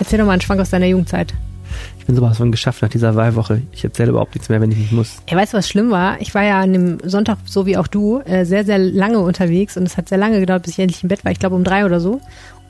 Erzähl doch mal einen Schwank aus deiner Jugendzeit. Ich bin sowas von geschafft nach dieser Wahlwoche. Ich erzähle überhaupt nichts mehr, wenn ich nicht muss. Ey, weißt du, was schlimm war? Ich war ja an dem Sonntag, so wie auch du, äh, sehr, sehr lange unterwegs und es hat sehr lange gedauert, bis ich endlich im Bett war. Ich glaube um drei oder so.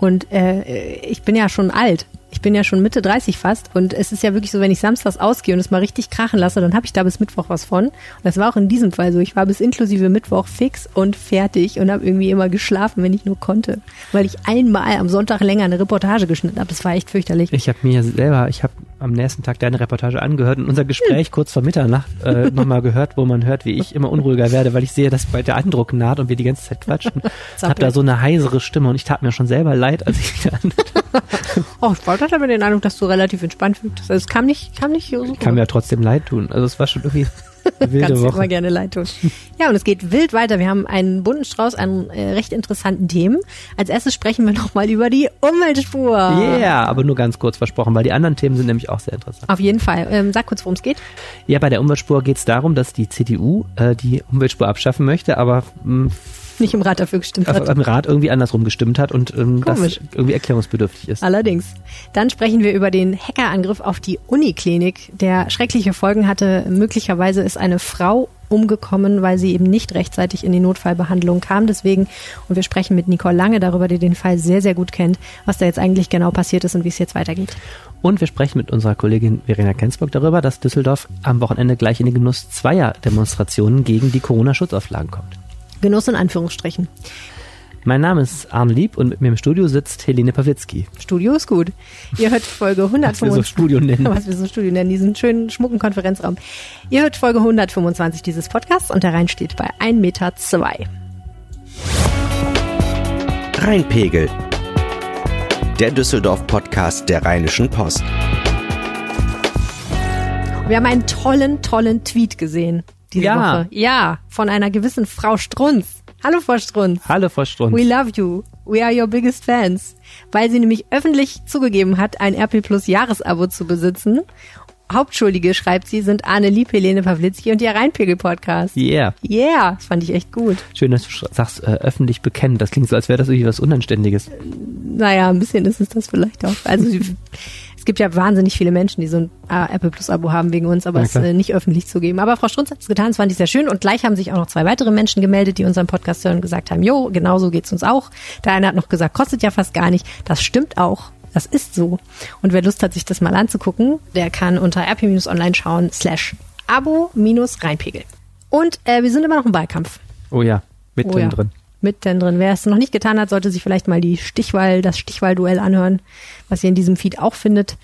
Und äh, ich bin ja schon alt. Ich bin ja schon Mitte 30 fast und es ist ja wirklich so, wenn ich samstags ausgehe und es mal richtig krachen lasse, dann habe ich da bis Mittwoch was von. Und das war auch in diesem Fall so. Ich war bis inklusive Mittwoch fix und fertig und habe irgendwie immer geschlafen, wenn ich nur konnte, weil ich einmal am Sonntag länger eine Reportage geschnitten habe. Das war echt fürchterlich. Ich habe mir selber, ich habe am nächsten Tag deine Reportage angehört und unser Gespräch hm. kurz vor Mitternacht äh, nochmal gehört, wo man hört, wie ich immer unruhiger werde, weil ich sehe, dass bald der Andruck naht und wir die ganze Zeit quatschen. Ich habe da so eine heisere Stimme und ich tat mir schon selber leid, als ich da Oh, ich hatte aber den Eindruck, dass du relativ entspannt fühlst. Also es kam nicht, kam nicht so. Kann mir ja trotzdem leid tun. Also es war schon irgendwie wilde Kannst Woche. immer gerne leid tun. Ja, und es geht wild weiter. Wir haben einen bunten Strauß an äh, recht interessanten Themen. Als erstes sprechen wir nochmal über die Umweltspur. Ja, yeah, aber nur ganz kurz versprochen, weil die anderen Themen sind nämlich auch sehr interessant. Auf jeden Fall. Ähm, sag kurz, worum es geht. Ja, bei der Umweltspur geht es darum, dass die CDU äh, die Umweltspur abschaffen möchte, aber mh, hm, nicht im Rat dafür gestimmt hat. Im Rat irgendwie andersrum gestimmt hat und ähm, das irgendwie erklärungsbedürftig ist. Allerdings. Dann sprechen wir über den Hackerangriff auf die Uniklinik, der schreckliche Folgen hatte. Möglicherweise ist eine Frau umgekommen, weil sie eben nicht rechtzeitig in die Notfallbehandlung kam. Deswegen, und wir sprechen mit Nicole Lange darüber, die den Fall sehr, sehr gut kennt, was da jetzt eigentlich genau passiert ist und wie es jetzt weitergeht. Und wir sprechen mit unserer Kollegin Verena Kensburg darüber, dass Düsseldorf am Wochenende gleich in den Genuss zweier Demonstrationen gegen die Corona-Schutzauflagen kommt. Genuss in Anführungsstrichen. Mein Name ist Arne Lieb und mit mir im Studio sitzt Helene Pawlitzki. Studio ist gut. Ihr hört Folge 125. Was wir so Studio nennen. Was wir so Studio nennen, diesen schönen, schmucken Konferenzraum. Ihr hört Folge 125 dieses Podcasts und der Rhein steht bei 1,2 Meter. Rheinpegel. Der Düsseldorf-Podcast der Rheinischen Post. Wir haben einen tollen, tollen Tweet gesehen diese ja. Woche. Ja, von einer gewissen Frau Strunz. Hallo, Frau Strunz. Hallo, Frau Strunz. We love you. We are your biggest fans. Weil sie nämlich öffentlich zugegeben hat, ein RP Plus Jahresabo zu besitzen. Hauptschuldige, schreibt sie, sind Arne Lieb, Helene Pawlitzki und ihr Rheinpegel-Podcast. Yeah. Yeah, das fand ich echt gut. Schön, dass du sagst, äh, öffentlich bekennen. Das klingt so, als wäre das irgendwie was Unanständiges. Naja, ein bisschen ist es das vielleicht auch. Also es gibt ja wahnsinnig viele Menschen, die so ein äh, Apple Plus Abo haben wegen uns, aber es äh, nicht öffentlich zugeben. Aber Frau Strunz hat es getan, das fand ich sehr schön. Und gleich haben sich auch noch zwei weitere Menschen gemeldet, die unseren Podcast hören und gesagt haben, jo, genau so geht's uns auch. Der eine hat noch gesagt, kostet ja fast gar nicht. Das stimmt auch. Das ist so. Und wer Lust hat, sich das mal anzugucken, der kann unter rp-online schauen, slash abo-reinpegel. Und äh, wir sind immer noch im Wahlkampf. Oh ja, mitten oh ja. drin mitten drin. Wer es noch nicht getan hat, sollte sich vielleicht mal die Stichwahl, das Stichwahlduell anhören, was ihr in diesem Feed auch findet.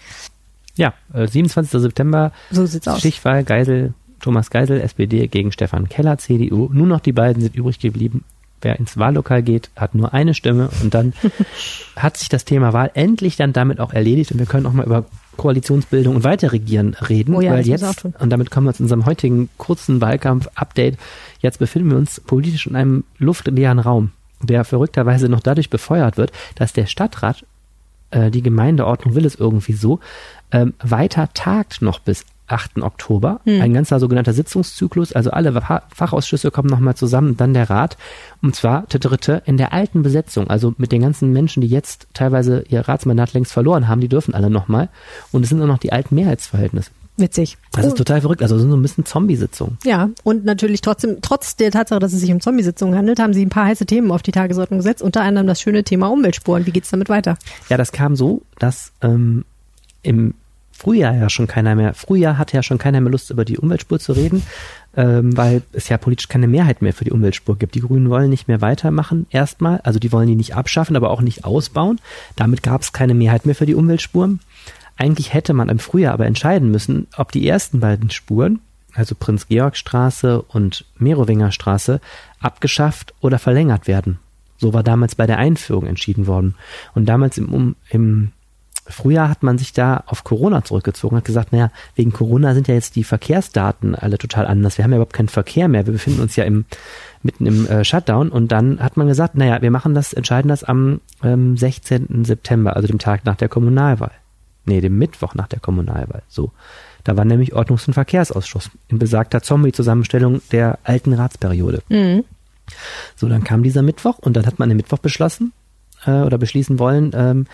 Ja, 27. Äh, September. So sieht's aus. Stichwahl Geisel, Thomas Geisel, SPD gegen Stefan Keller, CDU. Nur noch die beiden sind übrig geblieben. Wer ins Wahllokal geht, hat nur eine Stimme und dann hat sich das Thema Wahl endlich dann damit auch erledigt und wir können auch mal über Koalitionsbildung und Weiterregieren reden, oh ja, weil jetzt, und damit kommen wir zu unserem heutigen kurzen Wahlkampf-Update, jetzt befinden wir uns politisch in einem luftleeren Raum, der verrückterweise noch dadurch befeuert wird, dass der Stadtrat, äh, die Gemeindeordnung will es irgendwie so, ähm, weiter tagt noch bis 8. Oktober. Hm. Ein ganzer sogenannter Sitzungszyklus, also alle Fachausschüsse kommen nochmal zusammen, dann der Rat. Und zwar dritte in der alten Besetzung, also mit den ganzen Menschen, die jetzt teilweise ihr Ratsmandat längst verloren haben, die dürfen alle nochmal. Und es sind nur noch die alten Mehrheitsverhältnisse. Witzig. Das ist total verrückt. Also sind so ein bisschen Zombie-Sitzungen. Ja, und natürlich trotzdem, trotz der Tatsache, dass es sich um Zombie-Sitzungen handelt, haben sie ein paar heiße Themen auf die Tagesordnung gesetzt, unter anderem das schöne Thema Umweltspuren. Wie geht's damit weiter? Ja, das kam so, dass ähm, im Frühjahr ja schon keiner mehr, Frühjahr hatte ja schon keiner mehr Lust, über die Umweltspur zu reden, ähm, weil es ja politisch keine Mehrheit mehr für die Umweltspur gibt. Die Grünen wollen nicht mehr weitermachen, erstmal. Also die wollen die nicht abschaffen, aber auch nicht ausbauen. Damit gab es keine Mehrheit mehr für die Umweltspur. Eigentlich hätte man im Frühjahr aber entscheiden müssen, ob die ersten beiden Spuren, also Prinz-Georg-Straße und Merowinger-Straße, abgeschafft oder verlängert werden. So war damals bei der Einführung entschieden worden. Und damals im, im Früher hat man sich da auf Corona zurückgezogen, hat gesagt, naja, wegen Corona sind ja jetzt die Verkehrsdaten alle total anders. Wir haben ja überhaupt keinen Verkehr mehr. Wir befinden uns ja im, mitten im äh, Shutdown. Und dann hat man gesagt, naja, wir machen das, entscheiden das am ähm, 16. September, also dem Tag nach der Kommunalwahl. Nee, dem Mittwoch nach der Kommunalwahl. So. Da war nämlich Ordnungs- und Verkehrsausschuss in besagter Zombie-Zusammenstellung der alten Ratsperiode. Mhm. So, dann kam dieser Mittwoch und dann hat man den Mittwoch beschlossen äh, oder beschließen wollen, ähm,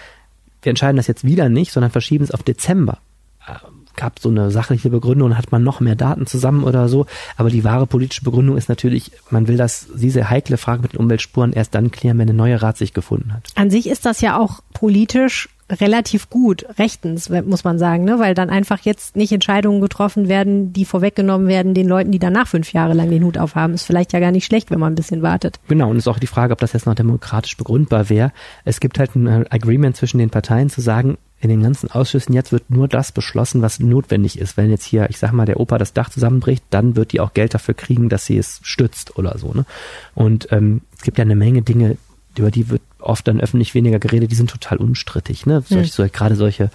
wir entscheiden das jetzt wieder nicht, sondern verschieben es auf Dezember. Äh, gab so eine sachliche Begründung, hat man noch mehr Daten zusammen oder so. Aber die wahre politische Begründung ist natürlich, man will das, diese heikle Frage mit den Umweltspuren erst dann klären, wenn eine neue Rat sich gefunden hat. An sich ist das ja auch politisch relativ gut, rechtens, muss man sagen, ne? weil dann einfach jetzt nicht Entscheidungen getroffen werden, die vorweggenommen werden den Leuten, die danach fünf Jahre lang den Hut aufhaben. Ist vielleicht ja gar nicht schlecht, wenn man ein bisschen wartet. Genau, und es ist auch die Frage, ob das jetzt noch demokratisch begründbar wäre. Es gibt halt ein äh, Agreement zwischen den Parteien zu sagen, in den ganzen Ausschüssen jetzt wird nur das beschlossen, was notwendig ist. Wenn jetzt hier, ich sag mal, der Opa das Dach zusammenbricht, dann wird die auch Geld dafür kriegen, dass sie es stützt oder so. Ne? Und ähm, es gibt ja eine Menge Dinge, über die wird oft dann öffentlich weniger geredet, die sind total unstrittig. Ne? Hm. so, gerade solche,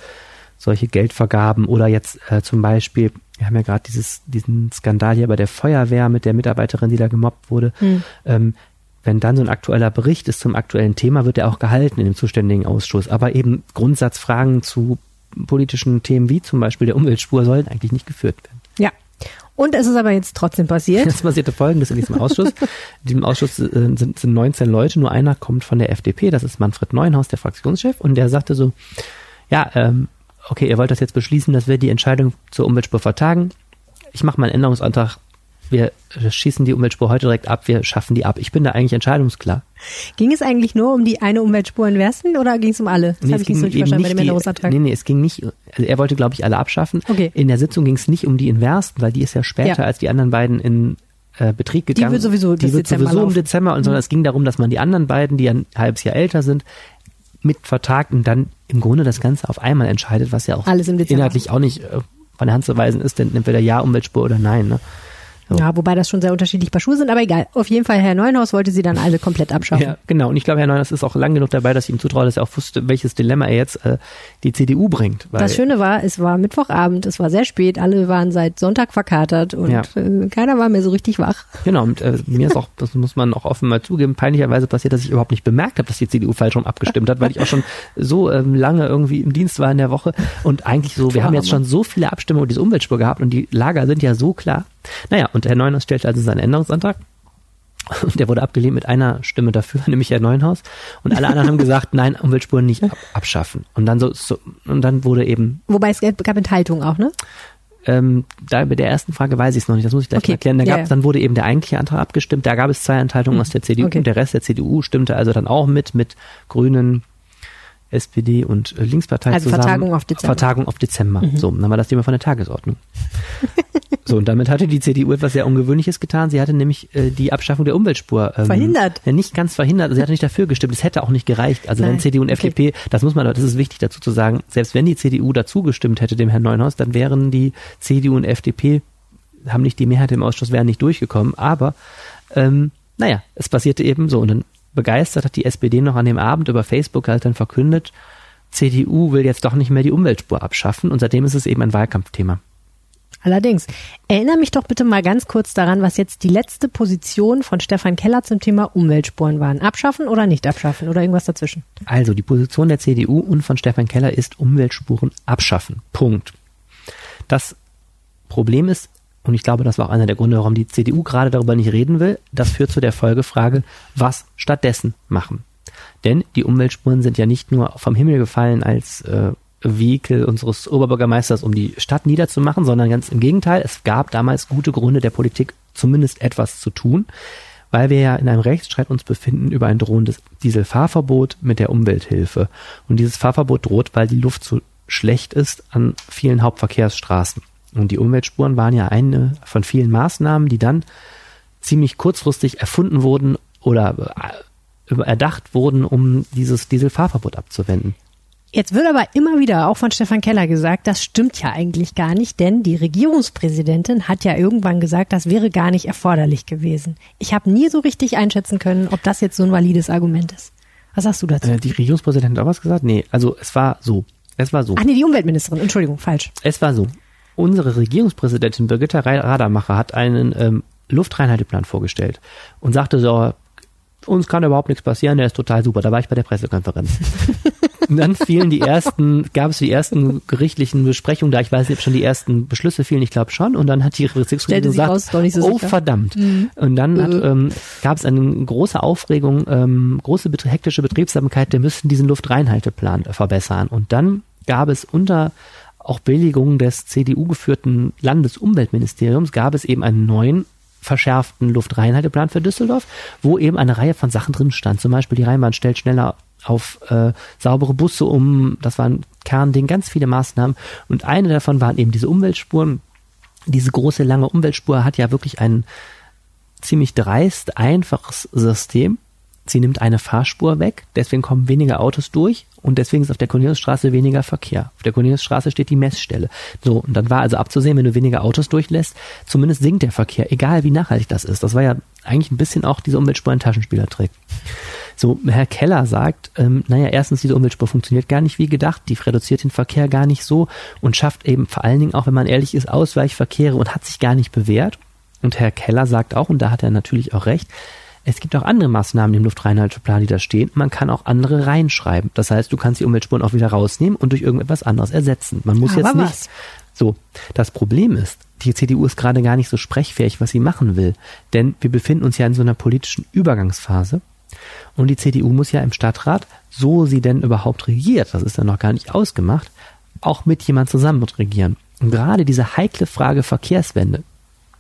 solche Geldvergaben oder jetzt äh, zum Beispiel, wir haben ja gerade dieses, diesen Skandal hier bei der Feuerwehr mit der Mitarbeiterin, die da gemobbt wurde. Hm. Ähm, wenn dann so ein aktueller Bericht ist zum aktuellen Thema, wird er auch gehalten in dem zuständigen Ausschuss. Aber eben Grundsatzfragen zu politischen Themen wie zum Beispiel der Umweltspur sollen eigentlich nicht geführt werden. Ja, und es ist aber jetzt trotzdem passiert. Es passierte folgendes in diesem Ausschuss. in diesem Ausschuss äh, sind, sind 19 Leute, nur einer kommt von der FDP, das ist Manfred Neuenhaus, der Fraktionschef, und der sagte so, ja, ähm, okay, ihr wollt das jetzt beschließen, dass wir die Entscheidung zur Umweltspur vertagen. Ich mache mal einen Änderungsantrag wir schießen die Umweltspur heute direkt ab, wir schaffen die ab. Ich bin da eigentlich entscheidungsklar. Ging es eigentlich nur um die eine Umweltspur in Wersten oder ging es um alle? Das nee, habe ich nicht so richtig verstanden bei dem Änderungsantrag. Nee, nee, es ging nicht, also er wollte, glaube ich, alle abschaffen. Okay. In der Sitzung ging es nicht um die in Wersten, weil die ist ja später ja. als die anderen beiden in äh, Betrieb gegangen. Die wird sowieso, die wird Dezember sowieso im Dezember, und sondern mhm. es ging darum, dass man die anderen beiden, die ein halbes Jahr älter sind, mit vertagt und dann im Grunde das Ganze auf einmal entscheidet, was ja auch Alles im inhaltlich auch nicht äh, von der Hand zu weisen ist, denn entweder ja Umweltspur oder nein. Ne? So. Ja, wobei das schon sehr unterschiedlich bei Schuhe sind, aber egal. Auf jeden Fall, Herr Neuenhaus wollte sie dann alle komplett abschaffen. Ja, genau. Und ich glaube, Herr Neuenhaus ist auch lang genug dabei, dass ich ihm zutraue, dass er auch wusste, welches Dilemma er jetzt äh, die CDU bringt. das Schöne war, es war Mittwochabend, es war sehr spät, alle waren seit Sonntag verkatert und ja. äh, keiner war mehr so richtig wach. Genau, und äh, mir ist auch, das muss man auch offen mal zugeben, peinlicherweise passiert, dass ich überhaupt nicht bemerkt habe, dass die CDU falsch rum abgestimmt hat, weil ich auch schon so ähm, lange irgendwie im Dienst war in der Woche und eigentlich so, wir haben jetzt schon so viele Abstimmungen über diese Umweltspur gehabt und die Lager sind ja so klar. Naja, und Herr Neuhaus stellte also seinen Änderungsantrag. Und der wurde abgelehnt mit einer Stimme dafür, nämlich Herr Neuenhaus. Und alle anderen haben gesagt, nein, Umweltspuren nicht ab abschaffen. Und dann so, so, und dann wurde eben. Wobei es gab Enthaltungen auch, ne? Ähm, da bei der ersten Frage weiß ich es noch nicht, das muss ich gleich okay. erklären. Da ja, gab, ja. Dann wurde eben der eigentliche Antrag abgestimmt, da gab es zwei Enthaltungen mhm. aus der CDU okay. und der Rest der CDU stimmte also dann auch mit, mit Grünen, SPD und äh, Linkspartei also zusammen. Vertagung auf Dezember. Vertagung auf Dezember. Mhm. So, dann war das Thema von der Tagesordnung. so, und damit hatte die CDU etwas sehr Ungewöhnliches getan. Sie hatte nämlich äh, die Abschaffung der Umweltspur ähm, verhindert. Ja, nicht ganz verhindert. Sie hatte nicht dafür gestimmt. Es hätte auch nicht gereicht. Also Nein. wenn CDU und okay. FDP, das muss man, das ist wichtig dazu zu sagen, selbst wenn die CDU dazu gestimmt hätte, dem Herrn Neuenhaus, dann wären die CDU und FDP haben nicht die Mehrheit im Ausschuss, wären nicht durchgekommen. Aber ähm, naja, es passierte eben so. Und dann begeistert hat die SPD noch an dem Abend über Facebook halt dann verkündet, CDU will jetzt doch nicht mehr die Umweltspur abschaffen und seitdem ist es eben ein Wahlkampfthema. Allerdings. Erinnere mich doch bitte mal ganz kurz daran, was jetzt die letzte Position von Stefan Keller zum Thema Umweltspuren waren. Abschaffen oder nicht abschaffen oder irgendwas dazwischen? Also die Position der CDU und von Stefan Keller ist Umweltspuren abschaffen. Punkt. Das Problem ist, und ich glaube, das war auch einer der Gründe, warum die CDU gerade darüber nicht reden will. Das führt zu der Folgefrage, was stattdessen machen. Denn die Umweltspuren sind ja nicht nur vom Himmel gefallen als äh, Vehikel unseres Oberbürgermeisters, um die Stadt niederzumachen, sondern ganz im Gegenteil. Es gab damals gute Gründe der Politik, zumindest etwas zu tun, weil wir ja in einem Rechtsstreit uns befinden über ein drohendes Dieselfahrverbot mit der Umwelthilfe. Und dieses Fahrverbot droht, weil die Luft so schlecht ist an vielen Hauptverkehrsstraßen. Und die Umweltspuren waren ja eine von vielen Maßnahmen, die dann ziemlich kurzfristig erfunden wurden oder äh, erdacht wurden, um dieses Dieselfahrverbot abzuwenden. Jetzt wird aber immer wieder auch von Stefan Keller gesagt, das stimmt ja eigentlich gar nicht, denn die Regierungspräsidentin hat ja irgendwann gesagt, das wäre gar nicht erforderlich gewesen. Ich habe nie so richtig einschätzen können, ob das jetzt so ein valides Argument ist. Was sagst du dazu? Äh, die Regierungspräsidentin hat auch was gesagt? Nee, also es war so. Es war so. Ach nee, die Umweltministerin, Entschuldigung, falsch. Es war so unsere Regierungspräsidentin Birgitta Radermacher hat einen ähm, Luftreinhalteplan vorgestellt und sagte so, uns kann überhaupt nichts passieren, der ist total super. Da war ich bei der Pressekonferenz. Und dann fielen die ersten, gab es die ersten gerichtlichen Besprechungen da. Ich weiß nicht, ob schon die ersten Beschlüsse fielen. Ich glaube schon. Und dann hat die Bezirksregierung gesagt, raus, so oh sicher. verdammt. Mhm. Und dann hat, äh. ähm, gab es eine große Aufregung, ähm, große hektische Betriebsamkeit. Wir müssten diesen Luftreinhalteplan verbessern. Und dann gab es unter auch Billigung des CDU geführten Landesumweltministeriums gab es eben einen neuen verschärften Luftreinhalteplan für Düsseldorf, wo eben eine Reihe von Sachen drin stand. Zum Beispiel die Rheinbahn stellt schneller auf äh, saubere Busse um. Das war ein Kernding, ganz viele Maßnahmen. Und eine davon waren eben diese Umweltspuren. Diese große, lange Umweltspur hat ja wirklich ein ziemlich dreist, einfaches System. Sie nimmt eine Fahrspur weg, deswegen kommen weniger Autos durch und deswegen ist auf der Corneliusstraße weniger Verkehr. Auf der Corneliusstraße steht die Messstelle. So, und dann war also abzusehen, wenn du weniger Autos durchlässt, zumindest sinkt der Verkehr, egal wie nachhaltig das ist. Das war ja eigentlich ein bisschen auch diese Umweltspur ein Taschenspielertrick. So, Herr Keller sagt, ähm, naja, erstens, diese Umweltspur funktioniert gar nicht wie gedacht, die reduziert den Verkehr gar nicht so und schafft eben vor allen Dingen auch, wenn man ehrlich ist, Ausweichverkehre und hat sich gar nicht bewährt. Und Herr Keller sagt auch, und da hat er natürlich auch recht, es gibt auch andere Maßnahmen im Luftreinhalteplan, die da stehen. Man kann auch andere reinschreiben. Das heißt, du kannst die Umweltspuren auch wieder rausnehmen und durch irgendetwas anderes ersetzen. Man muss Aber jetzt nicht. Was? So, das Problem ist, die CDU ist gerade gar nicht so sprechfähig, was sie machen will. Denn wir befinden uns ja in so einer politischen Übergangsphase. Und die CDU muss ja im Stadtrat, so sie denn überhaupt regiert, das ist ja noch gar nicht ausgemacht, auch mit jemand zusammen mit regieren. Und gerade diese heikle Frage Verkehrswende,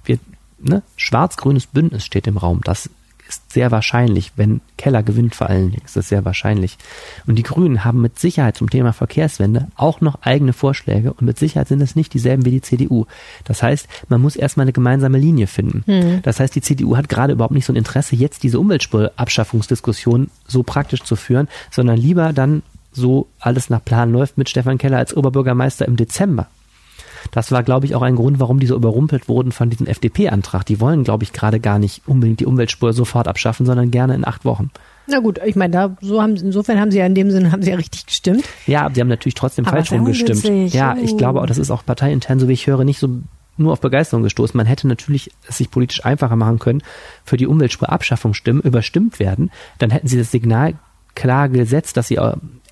wir, ne, schwarz-grünes Bündnis steht im Raum, das ist sehr wahrscheinlich, wenn Keller gewinnt vor allen Dingen, ist das sehr wahrscheinlich. Und die Grünen haben mit Sicherheit zum Thema Verkehrswende auch noch eigene Vorschläge und mit Sicherheit sind es nicht dieselben wie die CDU. Das heißt, man muss erstmal eine gemeinsame Linie finden. Mhm. Das heißt, die CDU hat gerade überhaupt nicht so ein Interesse, jetzt diese Umweltspurabschaffungsdiskussion so praktisch zu führen, sondern lieber dann so alles nach Plan läuft mit Stefan Keller als Oberbürgermeister im Dezember. Das war, glaube ich, auch ein Grund, warum die so überrumpelt wurden von diesem FDP-Antrag. Die wollen, glaube ich, gerade gar nicht unbedingt die Umweltspur sofort abschaffen, sondern gerne in acht Wochen. Na gut, ich meine, da so haben insofern haben sie ja in dem Sinne haben sie ja richtig gestimmt. Ja, sie haben natürlich trotzdem Aber falsch rumgestimmt. Ja, ich glaube auch, das ist auch parteiintern, so wie ich höre, nicht so nur auf Begeisterung gestoßen. Man hätte natürlich es sich politisch einfacher machen können, für die Umweltspurabschaffung stimmen, überstimmt werden. Dann hätten sie das Signal klar gesetzt, dass sie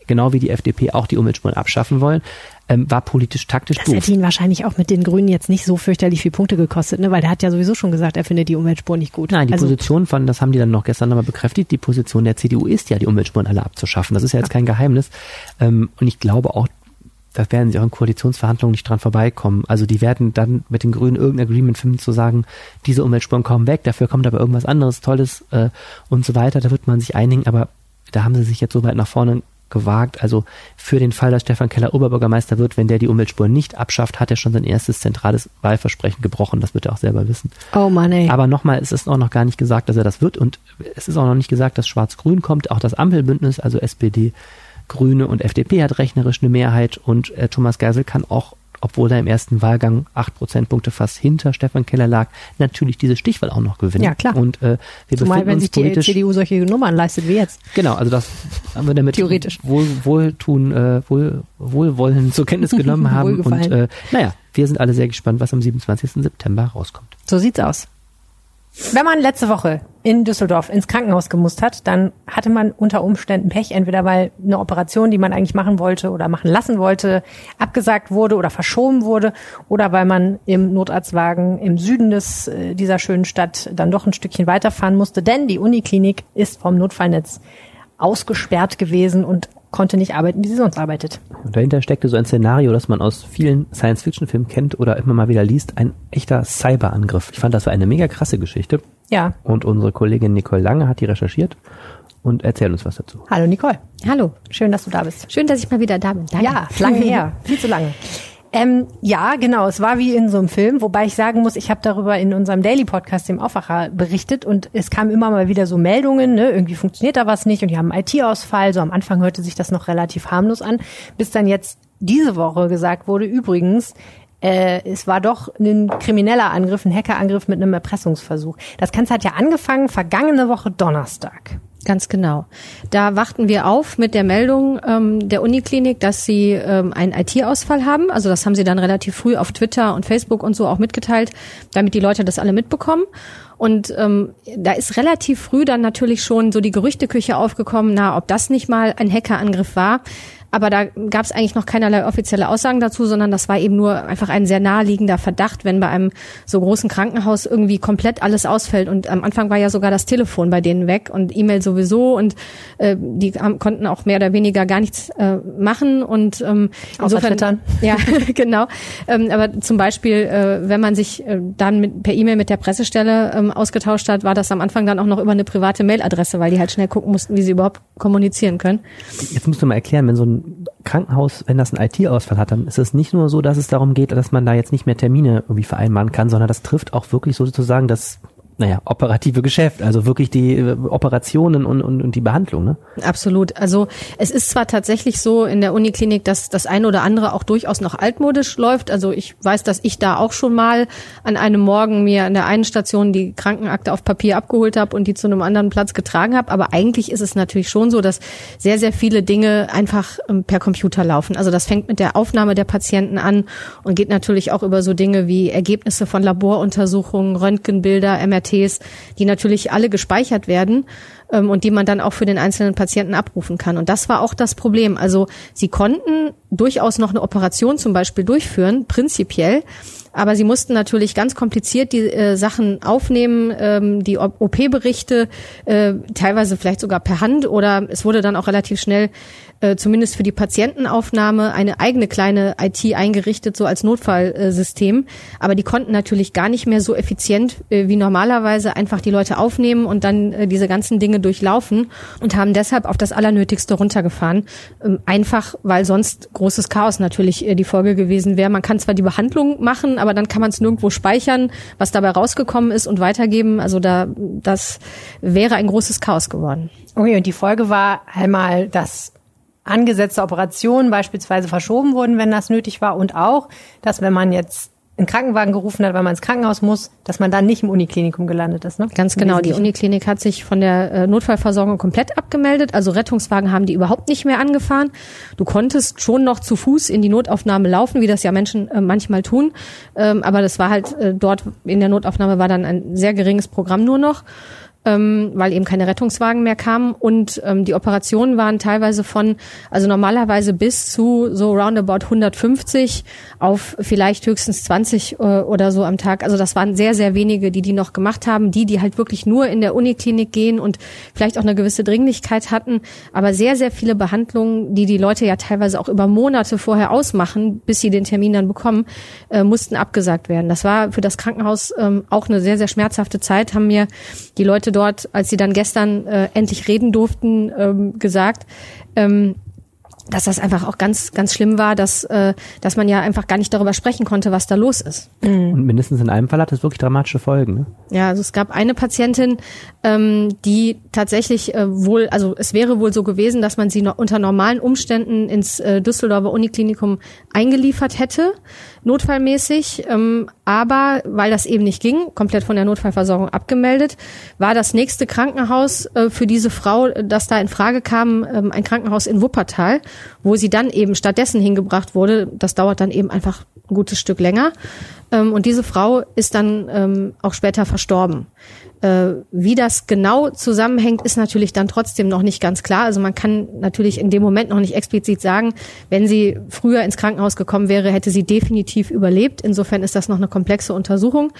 genau wie die FDP auch die Umweltspuren abschaffen wollen ähm, war politisch taktisch das doof. Das hätte ihn wahrscheinlich auch mit den Grünen jetzt nicht so fürchterlich viele Punkte gekostet, ne? weil der hat ja sowieso schon gesagt, er findet die Umweltspuren nicht gut. Nein, die also, Position von, das haben die dann noch gestern nochmal bekräftigt, die Position der CDU ist ja, die Umweltspuren alle abzuschaffen. Das ist ja jetzt kein Geheimnis. Ähm, und ich glaube auch, da werden sie auch in Koalitionsverhandlungen nicht dran vorbeikommen. Also die werden dann mit den Grünen irgendein Agreement finden, zu sagen, diese Umweltspuren kommen weg, dafür kommt aber irgendwas anderes Tolles äh, und so weiter. Da wird man sich einigen, aber da haben sie sich jetzt so weit nach vorne gewagt. Also für den Fall, dass Stefan Keller Oberbürgermeister wird, wenn der die Umweltspuren nicht abschafft, hat er schon sein erstes zentrales Wahlversprechen gebrochen. Das wird er auch selber wissen. Oh Mann, ey. Aber nochmal, es ist auch noch gar nicht gesagt, dass er das wird. Und es ist auch noch nicht gesagt, dass Schwarz-Grün kommt. Auch das Ampelbündnis, also SPD, Grüne und FDP hat rechnerisch eine Mehrheit. Und äh, Thomas Geisel kann auch obwohl er im ersten Wahlgang acht Prozentpunkte fast hinter Stefan Keller lag, natürlich diese Stichwahl auch noch gewinnen. Ja, klar. Und äh, wir Zumal, wenn sich die CDU solche Nummern leistet wie jetzt. Genau, also das haben wir damit Theoretisch. Wohl, Wohltun, äh, wohl, Wohlwollen zur Kenntnis genommen haben. und äh, naja, wir sind alle sehr gespannt, was am 27. September rauskommt. So sieht's aus. Wenn man letzte Woche in Düsseldorf ins Krankenhaus gemusst hat, dann hatte man unter Umständen Pech, entweder weil eine Operation, die man eigentlich machen wollte oder machen lassen wollte, abgesagt wurde oder verschoben wurde oder weil man im Notarztwagen im Süden des, äh, dieser schönen Stadt dann doch ein Stückchen weiterfahren musste, denn die Uniklinik ist vom Notfallnetz ausgesperrt gewesen und konnte nicht arbeiten, wie sie sonst arbeitet. Und dahinter steckte so ein Szenario, das man aus vielen Science-Fiction-Filmen kennt oder immer mal wieder liest, ein echter Cyberangriff. Ich fand, das war eine mega krasse Geschichte. Ja. Und unsere Kollegin Nicole Lange hat die recherchiert und erzählt uns was dazu. Hallo Nicole. Hallo. Schön, dass du da bist. Schön, dass ich mal wieder da bin. Danke. Ja, lange her. Viel zu lange. Ähm, ja, genau. Es war wie in so einem Film, wobei ich sagen muss, ich habe darüber in unserem Daily Podcast, dem Aufwacher, berichtet und es kamen immer mal wieder so Meldungen, ne, irgendwie funktioniert da was nicht und die haben IT-Ausfall. So am Anfang hörte sich das noch relativ harmlos an, bis dann jetzt diese Woche gesagt wurde, übrigens, äh, es war doch ein krimineller Angriff, ein Hackerangriff mit einem Erpressungsversuch. Das Ganze hat ja angefangen vergangene Woche Donnerstag. Ganz genau. Da wachten wir auf mit der Meldung ähm, der Uniklinik, dass sie ähm, einen IT-Ausfall haben. Also das haben sie dann relativ früh auf Twitter und Facebook und so auch mitgeteilt, damit die Leute das alle mitbekommen. Und ähm, da ist relativ früh dann natürlich schon so die Gerüchteküche aufgekommen, na, ob das nicht mal ein Hackerangriff war. Aber da gab es eigentlich noch keinerlei offizielle Aussagen dazu, sondern das war eben nur einfach ein sehr naheliegender Verdacht, wenn bei einem so großen Krankenhaus irgendwie komplett alles ausfällt. Und am Anfang war ja sogar das Telefon bei denen weg und E-Mail sowieso und äh, die haben, konnten auch mehr oder weniger gar nichts äh, machen. Und ähm, insofern, ja, genau. Ähm, aber zum Beispiel, äh, wenn man sich äh, dann mit, per E-Mail mit der Pressestelle ähm, ausgetauscht hat, war das am Anfang dann auch noch über eine private Mailadresse, weil die halt schnell gucken mussten, wie sie überhaupt kommunizieren können. Jetzt musst du mal erklären, wenn so ein Krankenhaus, wenn das einen IT-Ausfall hat, dann ist es nicht nur so, dass es darum geht, dass man da jetzt nicht mehr Termine irgendwie vereinbaren kann, sondern das trifft auch wirklich sozusagen das naja, operative Geschäft, also wirklich die äh, Operationen und, und, und die Behandlung, ne? Absolut. Also es ist zwar tatsächlich so in der Uniklinik, dass das eine oder andere auch durchaus noch altmodisch läuft. Also ich weiß, dass ich da auch schon mal an einem Morgen mir an der einen Station die Krankenakte auf Papier abgeholt habe und die zu einem anderen Platz getragen habe. Aber eigentlich ist es natürlich schon so, dass sehr, sehr viele Dinge einfach ähm, per Computer laufen. Also das fängt mit der Aufnahme der Patienten an und geht natürlich auch über so Dinge wie Ergebnisse von Laboruntersuchungen, Röntgenbilder, MRT MRTs, die natürlich alle gespeichert werden ähm, und die man dann auch für den einzelnen Patienten abrufen kann. Und das war auch das Problem. Also sie konnten durchaus noch eine Operation zum Beispiel durchführen, prinzipiell, aber sie mussten natürlich ganz kompliziert die äh, Sachen aufnehmen, ähm, die OP-Berichte, äh, teilweise vielleicht sogar per Hand oder es wurde dann auch relativ schnell äh, zumindest für die Patientenaufnahme eine eigene kleine IT eingerichtet, so als Notfallsystem. Aber die konnten natürlich gar nicht mehr so effizient äh, wie normalerweise einfach die Leute aufnehmen und dann äh, diese ganzen Dinge durchlaufen und haben deshalb auf das Allernötigste runtergefahren. Ähm, einfach, weil sonst großes Chaos natürlich die Folge gewesen wäre. Man kann zwar die Behandlung machen, aber dann kann man es nirgendwo speichern, was dabei rausgekommen ist und weitergeben. Also da, das wäre ein großes Chaos geworden. Okay, und die Folge war einmal, dass angesetzte Operationen beispielsweise verschoben wurden, wenn das nötig war und auch, dass wenn man jetzt einen Krankenwagen gerufen hat, weil man ins Krankenhaus muss, dass man dann nicht im Uniklinikum gelandet ist. Ne? Ganz genau. Die Uniklinik hat sich von der äh, Notfallversorgung komplett abgemeldet. Also Rettungswagen haben die überhaupt nicht mehr angefahren. Du konntest schon noch zu Fuß in die Notaufnahme laufen, wie das ja Menschen äh, manchmal tun. Ähm, aber das war halt äh, dort in der Notaufnahme war dann ein sehr geringes Programm nur noch ähm, weil eben keine Rettungswagen mehr kamen. Und ähm, die Operationen waren teilweise von, also normalerweise bis zu so roundabout 150 auf vielleicht höchstens 20 äh, oder so am Tag. Also das waren sehr, sehr wenige, die die noch gemacht haben, die, die halt wirklich nur in der Uniklinik gehen und vielleicht auch eine gewisse Dringlichkeit hatten, aber sehr, sehr viele Behandlungen, die die Leute ja teilweise auch über Monate vorher ausmachen, bis sie den Termin dann bekommen, äh, mussten abgesagt werden. Das war für das Krankenhaus ähm, auch eine sehr, sehr schmerzhafte Zeit, haben mir die Leute dort, als sie dann gestern äh, endlich reden durften, ähm, gesagt. Ähm, dass das einfach auch ganz, ganz schlimm war, dass, äh, dass man ja einfach gar nicht darüber sprechen konnte, was da los ist. Und mindestens in einem Fall hat das wirklich dramatische Folgen. Ne? Ja, also es gab eine Patientin, ähm, die tatsächlich äh, wohl, also es wäre wohl so gewesen, dass man sie noch unter normalen Umständen ins äh, Düsseldorfer Uniklinikum eingeliefert hätte notfallmäßig. Ähm, aber weil das eben nicht ging, komplett von der Notfallversorgung abgemeldet, war das nächste Krankenhaus äh, für diese Frau, das da in Frage kam, ähm, ein Krankenhaus in Wuppertal, wo sie dann eben stattdessen hingebracht wurde. Das dauert dann eben einfach ein gutes Stück länger. Ähm, und diese Frau ist dann ähm, auch später verstorben. Äh, wie das genau zusammenhängt, ist natürlich dann trotzdem noch nicht ganz klar. Also man kann natürlich in dem Moment noch nicht explizit sagen, wenn sie früher ins Krankenhaus gekommen wäre, hätte sie definitiv überlebt. Insofern ist das noch eine komplexe Untersuchung.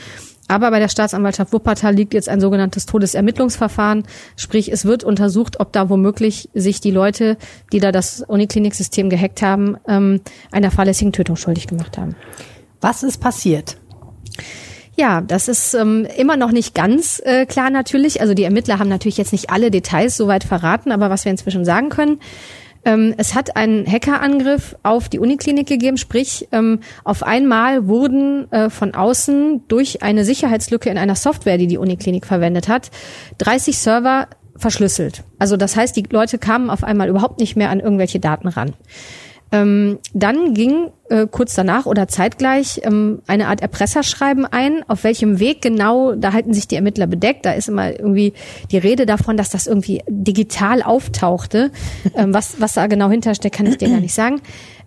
Aber bei der Staatsanwaltschaft Wuppertal liegt jetzt ein sogenanntes Todesermittlungsverfahren. Sprich, es wird untersucht, ob da womöglich sich die Leute, die da das Unikliniksystem gehackt haben, ähm, einer fahrlässigen Tötung schuldig gemacht haben. Was ist passiert? Ja, das ist ähm, immer noch nicht ganz äh, klar natürlich. Also die Ermittler haben natürlich jetzt nicht alle Details soweit verraten, aber was wir inzwischen sagen können, ähm, es hat einen Hackerangriff auf die Uniklinik gegeben, sprich ähm, auf einmal wurden äh, von außen durch eine Sicherheitslücke in einer Software, die die Uniklinik verwendet hat, 30 Server verschlüsselt. Also das heißt, die Leute kamen auf einmal überhaupt nicht mehr an irgendwelche Daten ran. Ähm, dann ging äh, kurz danach oder zeitgleich ähm, eine Art Erpresserschreiben ein. Auf welchem Weg genau, da halten sich die Ermittler bedeckt. Da ist immer irgendwie die Rede davon, dass das irgendwie digital auftauchte. Ähm, was, was da genau hintersteckt, kann ich dir gar nicht sagen.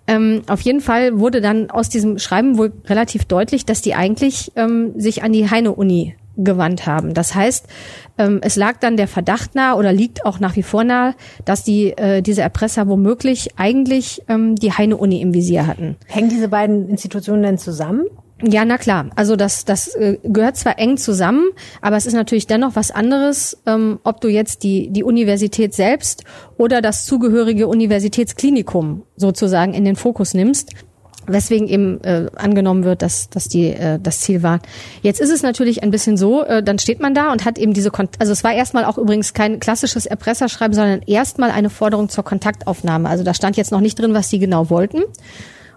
Ähm, auf jeden Fall wurde dann aus diesem Schreiben wohl relativ deutlich, dass die eigentlich ähm, sich an die Heine-Uni gewandt haben. Das heißt, ähm, es lag dann der Verdacht nahe oder liegt auch nach wie vor nahe, dass die äh, diese Erpresser womöglich eigentlich ähm, die Heine-Uni im Visier hatten. Hängen diese beiden Institutionen denn zusammen? Ja, na klar. Also das, das äh, gehört zwar eng zusammen, aber es ist natürlich dennoch was anderes, ähm, ob du jetzt die, die Universität selbst oder das zugehörige Universitätsklinikum sozusagen in den Fokus nimmst weswegen eben äh, angenommen wird, dass, dass die äh, das Ziel war. Jetzt ist es natürlich ein bisschen so, äh, dann steht man da und hat eben diese, Kon also es war erstmal auch übrigens kein klassisches Erpresserschreiben, sondern erstmal eine Forderung zur Kontaktaufnahme. Also da stand jetzt noch nicht drin, was die genau wollten.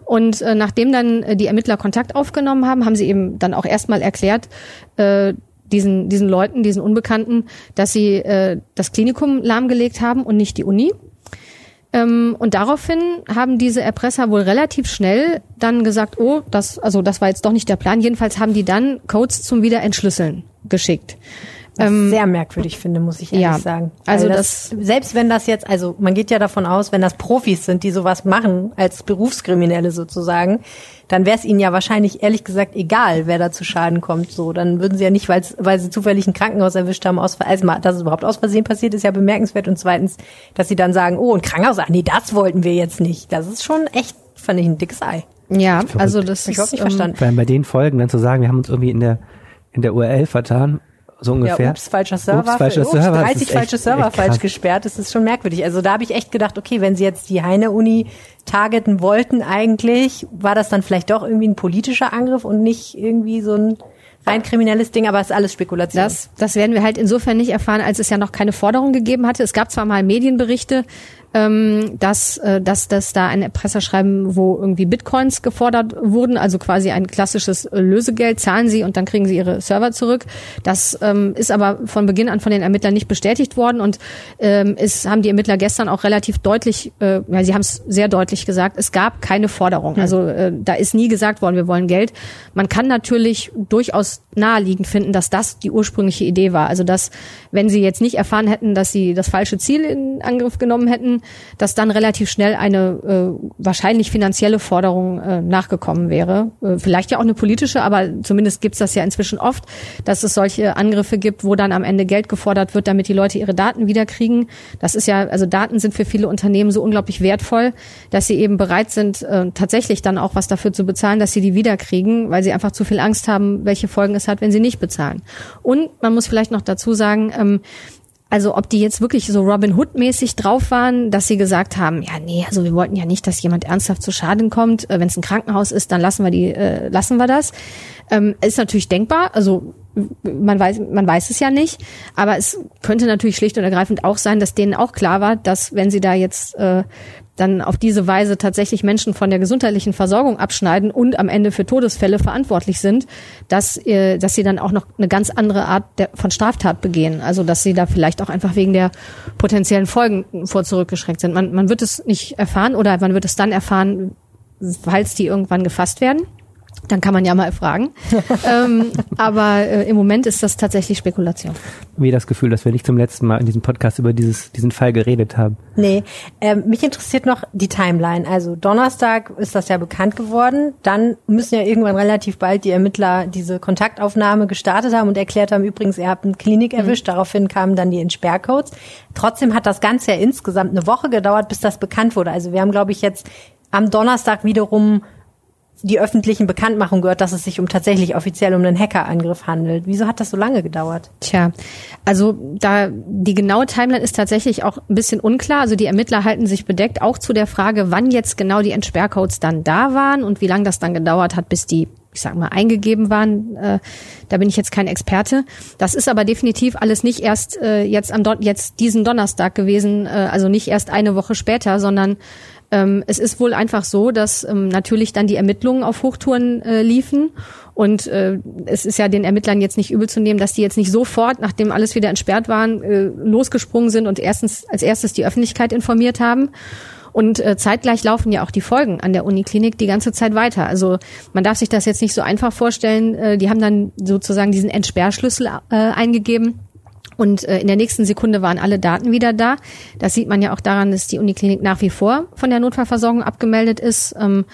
Und äh, nachdem dann äh, die Ermittler Kontakt aufgenommen haben, haben sie eben dann auch erstmal erklärt, äh, diesen, diesen Leuten, diesen Unbekannten, dass sie äh, das Klinikum lahmgelegt haben und nicht die Uni. Ähm, und daraufhin haben diese Erpresser wohl relativ schnell dann gesagt, oh, das, also das war jetzt doch nicht der Plan. Jedenfalls haben die dann Codes zum Wiederentschlüsseln geschickt. Ähm, sehr merkwürdig finde, muss ich ehrlich ja, sagen. Also das, das, selbst wenn das jetzt, also man geht ja davon aus, wenn das Profis sind, die sowas machen, als Berufskriminelle sozusagen, dann wäre es ihnen ja wahrscheinlich ehrlich gesagt egal, wer da zu Schaden kommt. So, dann würden sie ja nicht, weil sie zufällig ein Krankenhaus erwischt haben, aus also dass es überhaupt aus Versehen passiert, ist ja bemerkenswert. Und zweitens, dass sie dann sagen, oh, ein Krankenhaus, ach nee, das wollten wir jetzt nicht. Das ist schon echt, fand ich ein dickes Ei. Ja, Verrückt. also das ich ist, nicht verstanden. Weil bei den Folgen dann zu sagen, wir haben uns irgendwie in der in der URL vertan, so ungefähr. Ja, ups, falscher Server. Ups, falscher ups, Server. 30 falsche Server falsch gesperrt. Das ist schon merkwürdig. Also da habe ich echt gedacht, okay, wenn sie jetzt die Heine-Uni targeten wollten eigentlich, war das dann vielleicht doch irgendwie ein politischer Angriff und nicht irgendwie so ein rein kriminelles Ding, aber es ist alles Spekulation. Das, das werden wir halt insofern nicht erfahren, als es ja noch keine Forderung gegeben hatte. Es gab zwar mal Medienberichte, ähm, dass, äh, dass das da ein Erpresserschreiben, wo irgendwie Bitcoins gefordert wurden, also quasi ein klassisches Lösegeld, zahlen sie und dann kriegen sie ihre Server zurück. Das ähm, ist aber von Beginn an von den Ermittlern nicht bestätigt worden und ähm, es haben die Ermittler gestern auch relativ deutlich, äh, ja, sie haben es sehr deutlich gesagt, es gab keine Forderung. Hm. Also äh, da ist nie gesagt worden, wir wollen Geld. Man kann natürlich durchaus naheliegend finden, dass das die ursprüngliche Idee war. Also dass, wenn sie jetzt nicht erfahren hätten, dass sie das falsche Ziel in Angriff genommen hätten, dass dann relativ schnell eine äh, wahrscheinlich finanzielle Forderung äh, nachgekommen wäre. Äh, vielleicht ja auch eine politische, aber zumindest gibt's das ja inzwischen oft, dass es solche Angriffe gibt, wo dann am Ende Geld gefordert wird, damit die Leute ihre Daten wiederkriegen. Das ist ja, also Daten sind für viele Unternehmen so unglaublich wertvoll, dass sie eben bereit sind, äh, tatsächlich dann auch was dafür zu bezahlen, dass sie die wiederkriegen, weil sie einfach zu viel Angst haben, welche Folgen es hat, wenn sie nicht bezahlen. Und man muss vielleicht noch dazu sagen, ähm, also ob die jetzt wirklich so Robin Hood-mäßig drauf waren, dass sie gesagt haben, ja, nee, also wir wollten ja nicht, dass jemand ernsthaft zu Schaden kommt. Äh, Wenn es ein Krankenhaus ist, dann lassen wir die, äh, lassen wir das. Ähm, ist natürlich denkbar. Also man weiß, man weiß es ja nicht, aber es könnte natürlich schlicht und ergreifend auch sein, dass denen auch klar war, dass wenn sie da jetzt äh, dann auf diese Weise tatsächlich Menschen von der gesundheitlichen Versorgung abschneiden und am Ende für Todesfälle verantwortlich sind, dass, äh, dass sie dann auch noch eine ganz andere Art der, von Straftat begehen. Also dass sie da vielleicht auch einfach wegen der potenziellen Folgen vor zurückgeschreckt sind. Man, man wird es nicht erfahren oder man wird es dann erfahren, falls die irgendwann gefasst werden. Dann kann man ja mal fragen. ähm, aber äh, im Moment ist das tatsächlich Spekulation. Mir das Gefühl, dass wir nicht zum letzten Mal in diesem Podcast über dieses, diesen Fall geredet haben. Nee, ähm, mich interessiert noch die Timeline. Also Donnerstag ist das ja bekannt geworden. Dann müssen ja irgendwann relativ bald die Ermittler diese Kontaktaufnahme gestartet haben und erklärt haben, übrigens, ihr habt eine Klinik mhm. erwischt. Mhm. Daraufhin kamen dann die Entsperrcodes. Trotzdem hat das Ganze ja insgesamt eine Woche gedauert, bis das bekannt wurde. Also wir haben, glaube ich, jetzt am Donnerstag wiederum die öffentlichen Bekanntmachung gehört, dass es sich um tatsächlich offiziell um einen Hackerangriff handelt. Wieso hat das so lange gedauert? Tja, also da die genaue Timeline ist tatsächlich auch ein bisschen unklar. Also die Ermittler halten sich bedeckt auch zu der Frage, wann jetzt genau die Entsperrcodes dann da waren und wie lange das dann gedauert hat, bis die ich sag mal, eingegeben waren. Äh, da bin ich jetzt kein Experte. Das ist aber definitiv alles nicht erst äh, jetzt am Don jetzt diesen Donnerstag gewesen, äh, also nicht erst eine Woche später, sondern ähm, es ist wohl einfach so, dass ähm, natürlich dann die Ermittlungen auf Hochtouren äh, liefen und äh, es ist ja den Ermittlern jetzt nicht übel zu nehmen, dass die jetzt nicht sofort, nachdem alles wieder entsperrt waren, äh, losgesprungen sind und erstens als erstes die Öffentlichkeit informiert haben. Und äh, zeitgleich laufen ja auch die Folgen an der Uniklinik die ganze Zeit weiter. Also man darf sich das jetzt nicht so einfach vorstellen. Äh, die haben dann sozusagen diesen Entsperrschlüssel äh, eingegeben. Und äh, in der nächsten Sekunde waren alle Daten wieder da. Das sieht man ja auch daran, dass die Uniklinik nach wie vor von der Notfallversorgung abgemeldet ist. Ähm,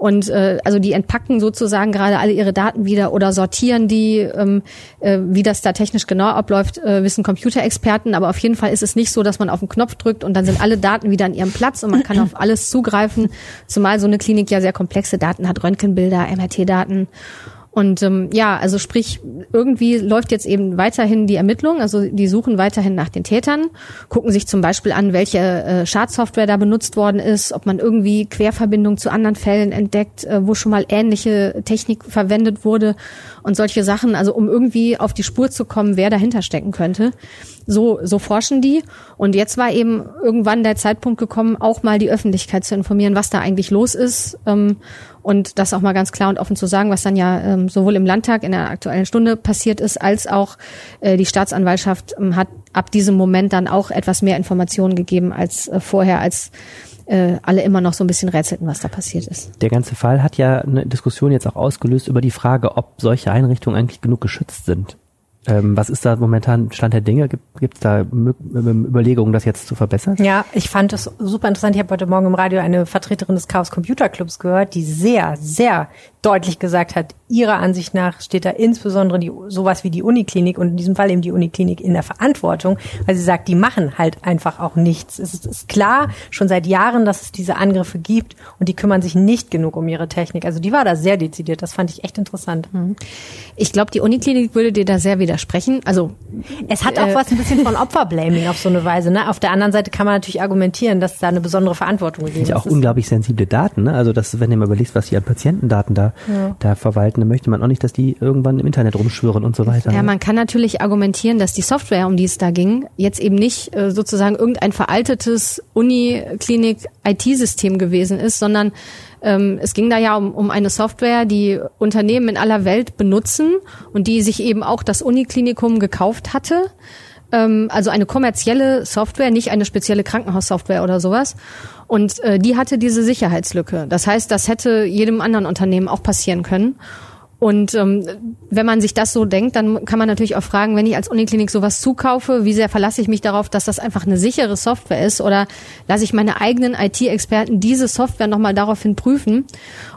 und äh, also die entpacken sozusagen gerade alle ihre Daten wieder oder sortieren die. Ähm, äh, wie das da technisch genau abläuft, äh, wissen Computerexperten. Aber auf jeden Fall ist es nicht so, dass man auf den Knopf drückt und dann sind alle Daten wieder an ihrem Platz und man kann auf alles zugreifen. Zumal so eine Klinik ja sehr komplexe Daten hat, Röntgenbilder, MRT-Daten. Und ähm, ja, also sprich, irgendwie läuft jetzt eben weiterhin die Ermittlung, also die suchen weiterhin nach den Tätern, gucken sich zum Beispiel an, welche äh, Schadsoftware da benutzt worden ist, ob man irgendwie Querverbindungen zu anderen Fällen entdeckt, äh, wo schon mal ähnliche Technik verwendet wurde und solche Sachen, also um irgendwie auf die Spur zu kommen, wer dahinter stecken könnte. So, so forschen die. Und jetzt war eben irgendwann der Zeitpunkt gekommen, auch mal die Öffentlichkeit zu informieren, was da eigentlich los ist. Ähm, und das auch mal ganz klar und offen zu sagen, was dann ja ähm, sowohl im Landtag in der aktuellen Stunde passiert ist, als auch äh, die Staatsanwaltschaft ähm, hat ab diesem Moment dann auch etwas mehr Informationen gegeben als äh, vorher, als äh, alle immer noch so ein bisschen rätselten, was da passiert ist. Der ganze Fall hat ja eine Diskussion jetzt auch ausgelöst über die Frage, ob solche Einrichtungen eigentlich genug geschützt sind. Ähm, was ist da momentan Stand der Dinge? Gibt es da ähm, Überlegungen, das jetzt zu verbessern? Ja, ich fand es super interessant. Ich habe heute Morgen im Radio eine Vertreterin des Chaos Computer Clubs gehört, die sehr, sehr deutlich gesagt hat, ihrer Ansicht nach steht da insbesondere die, sowas wie die Uniklinik und in diesem Fall eben die Uniklinik in der Verantwortung, weil sie sagt, die machen halt einfach auch nichts. Es ist, ist klar schon seit Jahren, dass es diese Angriffe gibt und die kümmern sich nicht genug um ihre Technik. Also die war da sehr dezidiert. Das fand ich echt interessant. Ich glaube, die Uniklinik würde dir da sehr widersprechen. Also es hat auch äh, was ein bisschen von Opferblaming auf so eine Weise. Ne? Auf der anderen Seite kann man natürlich argumentieren, dass da eine besondere Verantwortung gegeben ist. Ja, auch unglaublich sensible Daten. Ne? Also das, wenn du mal überlegst, was die an Patientendaten da ja. da verwalten, dann möchte man auch nicht, dass die irgendwann im Internet rumschwören und so weiter. Ja, man kann natürlich argumentieren, dass die Software, um die es da ging, jetzt eben nicht äh, sozusagen irgendein veraltetes Uni-Klinik-IT-System gewesen ist, sondern ähm, es ging da ja um, um eine Software, die Unternehmen in aller Welt benutzen und die sich eben auch das Uniklinikum gekauft hatte ähm, also eine kommerzielle Software, nicht eine spezielle Krankenhaussoftware oder sowas. Und äh, die hatte diese Sicherheitslücke. Das heißt, das hätte jedem anderen Unternehmen auch passieren können. Und ähm, wenn man sich das so denkt, dann kann man natürlich auch fragen, wenn ich als Uniklinik sowas zukaufe, wie sehr verlasse ich mich darauf, dass das einfach eine sichere Software ist oder lasse ich meine eigenen IT-Experten diese Software nochmal daraufhin prüfen.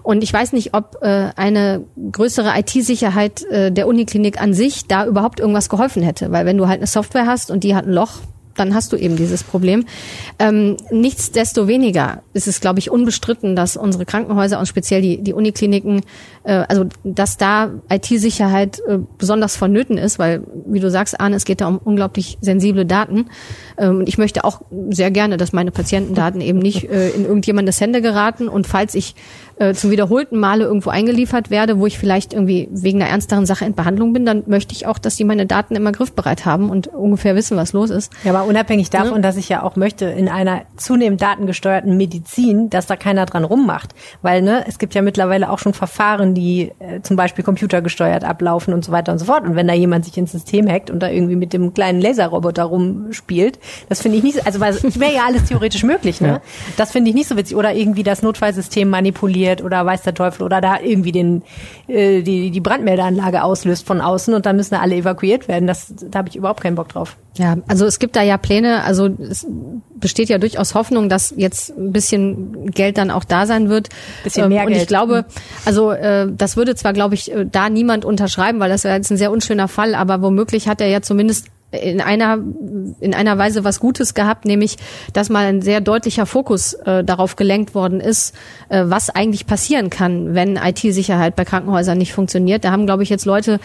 Und ich weiß nicht, ob äh, eine größere IT-Sicherheit äh, der Uniklinik an sich da überhaupt irgendwas geholfen hätte. Weil wenn du halt eine Software hast und die hat ein Loch, dann hast du eben dieses Problem. Ähm, nichtsdestoweniger ist es, glaube ich, unbestritten, dass unsere Krankenhäuser und speziell die, die Unikliniken, äh, also dass da IT-Sicherheit äh, besonders vonnöten ist, weil, wie du sagst, Arne, es geht da um unglaublich sensible Daten. Ähm, und ich möchte auch sehr gerne, dass meine Patientendaten eben nicht äh, in irgendjemandes Hände geraten. Und falls ich äh, zum wiederholten Male irgendwo eingeliefert werde, wo ich vielleicht irgendwie wegen einer ernsteren Sache in Behandlung bin, dann möchte ich auch, dass die meine Daten immer griffbereit haben und ungefähr wissen, was los ist. Ja, aber unabhängig davon, ja. dass ich ja auch möchte, in einer zunehmend datengesteuerten Medizin, dass da keiner dran rummacht. Weil ne, es gibt ja mittlerweile auch schon Verfahren, die äh, zum Beispiel computergesteuert ablaufen und so weiter und so fort. Und wenn da jemand sich ins System hackt und da irgendwie mit dem kleinen Laserroboter rumspielt, das finde ich nicht, also weil wäre ja alles theoretisch möglich, ne? Ja. Das finde ich nicht so witzig. Oder irgendwie das Notfallsystem manipuliert oder weiß der Teufel oder da irgendwie den, äh, die, die Brandmeldeanlage auslöst von außen und dann müssen alle evakuiert werden. Das, da habe ich überhaupt keinen Bock drauf. Ja, also es gibt da ja Pläne, also es besteht ja durchaus Hoffnung, dass jetzt ein bisschen Geld dann auch da sein wird. Bisschen mehr ähm, Und ich glaube, also äh, das würde zwar, glaube ich, äh, da niemand unterschreiben, weil das wäre jetzt ein sehr unschöner Fall, aber womöglich hat er ja zumindest in einer in einer Weise was Gutes gehabt, nämlich dass mal ein sehr deutlicher Fokus äh, darauf gelenkt worden ist, äh, was eigentlich passieren kann, wenn IT-Sicherheit bei Krankenhäusern nicht funktioniert. Da haben, glaube ich, jetzt Leute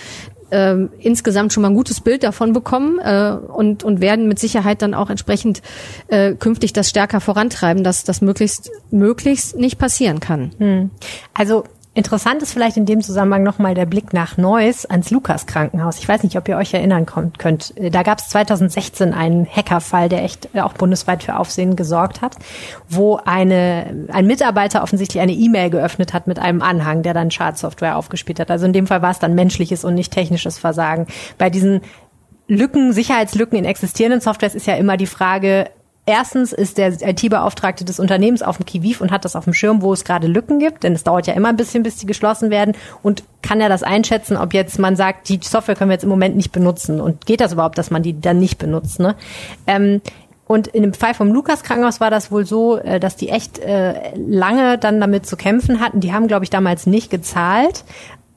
äh, insgesamt schon mal ein gutes Bild davon bekommen äh, und, und werden mit Sicherheit dann auch entsprechend äh, künftig das stärker vorantreiben, dass das möglichst möglichst nicht passieren kann. Hm. Also Interessant ist vielleicht in dem Zusammenhang nochmal der Blick nach Neuss ans Lukas Krankenhaus. Ich weiß nicht, ob ihr euch erinnern könnt. Da gab es 2016 einen Hackerfall, der echt auch bundesweit für Aufsehen gesorgt hat, wo eine, ein Mitarbeiter offensichtlich eine E-Mail geöffnet hat mit einem Anhang, der dann Schadsoftware aufgespielt hat. Also in dem Fall war es dann menschliches und nicht technisches Versagen. Bei diesen Lücken, Sicherheitslücken in existierenden Softwares ist ja immer die Frage, Erstens ist der IT-Beauftragte des Unternehmens auf dem Kiviv und hat das auf dem Schirm, wo es gerade Lücken gibt, denn es dauert ja immer ein bisschen, bis die geschlossen werden und kann er das einschätzen, ob jetzt man sagt, die Software können wir jetzt im Moment nicht benutzen und geht das überhaupt, dass man die dann nicht benutzt. Ne? Ähm, und in dem Fall vom Lukas Krankenhaus war das wohl so, äh, dass die echt äh, lange dann damit zu kämpfen hatten. Die haben, glaube ich, damals nicht gezahlt,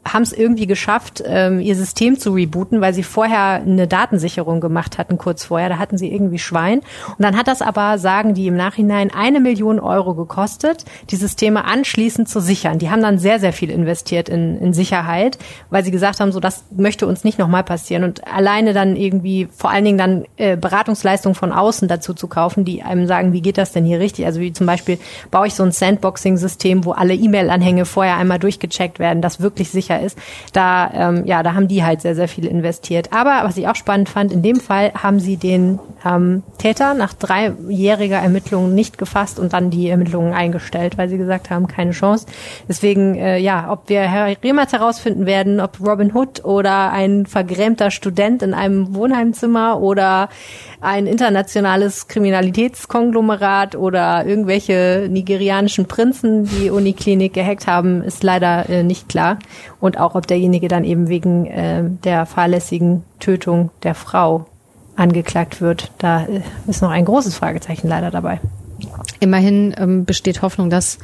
haben es irgendwie geschafft, ähm, ihr System zu rebooten, weil sie vorher eine Datensicherung gemacht hatten, kurz vorher. Da hatten sie irgendwie Schwein. Und dann hat das aber, sagen die im Nachhinein, eine Million Euro gekostet, die Systeme anschließend zu sichern. Die haben dann sehr, sehr viel investiert in, in Sicherheit, weil sie gesagt haben, so das möchte uns nicht nochmal passieren. Und alleine dann irgendwie, vor allen Dingen dann äh, Beratungsleistungen von außen dazu zu kaufen, die einem sagen, wie geht das denn hier richtig? Also wie zum Beispiel baue ich so ein Sandboxing-System, wo alle E-Mail-Anhänge vorher einmal durchgecheckt werden, das wirklich sicher sicher ist. Da, ähm, ja, da haben die halt sehr, sehr viel investiert. Aber was ich auch spannend fand, in dem Fall haben sie den ähm, Täter nach dreijähriger Ermittlung nicht gefasst und dann die Ermittlungen eingestellt, weil sie gesagt haben, keine Chance. Deswegen, äh, ja, ob wir Herr Remert herausfinden werden, ob Robin Hood oder ein vergrämter Student in einem Wohnheimzimmer oder ein internationales Kriminalitätskonglomerat oder irgendwelche nigerianischen Prinzen die Uniklinik gehackt haben, ist leider äh, nicht klar. Und auch, ob derjenige dann eben wegen äh, der fahrlässigen Tötung der Frau angeklagt wird, da äh, ist noch ein großes Fragezeichen leider dabei. Immerhin ähm, besteht Hoffnung, dass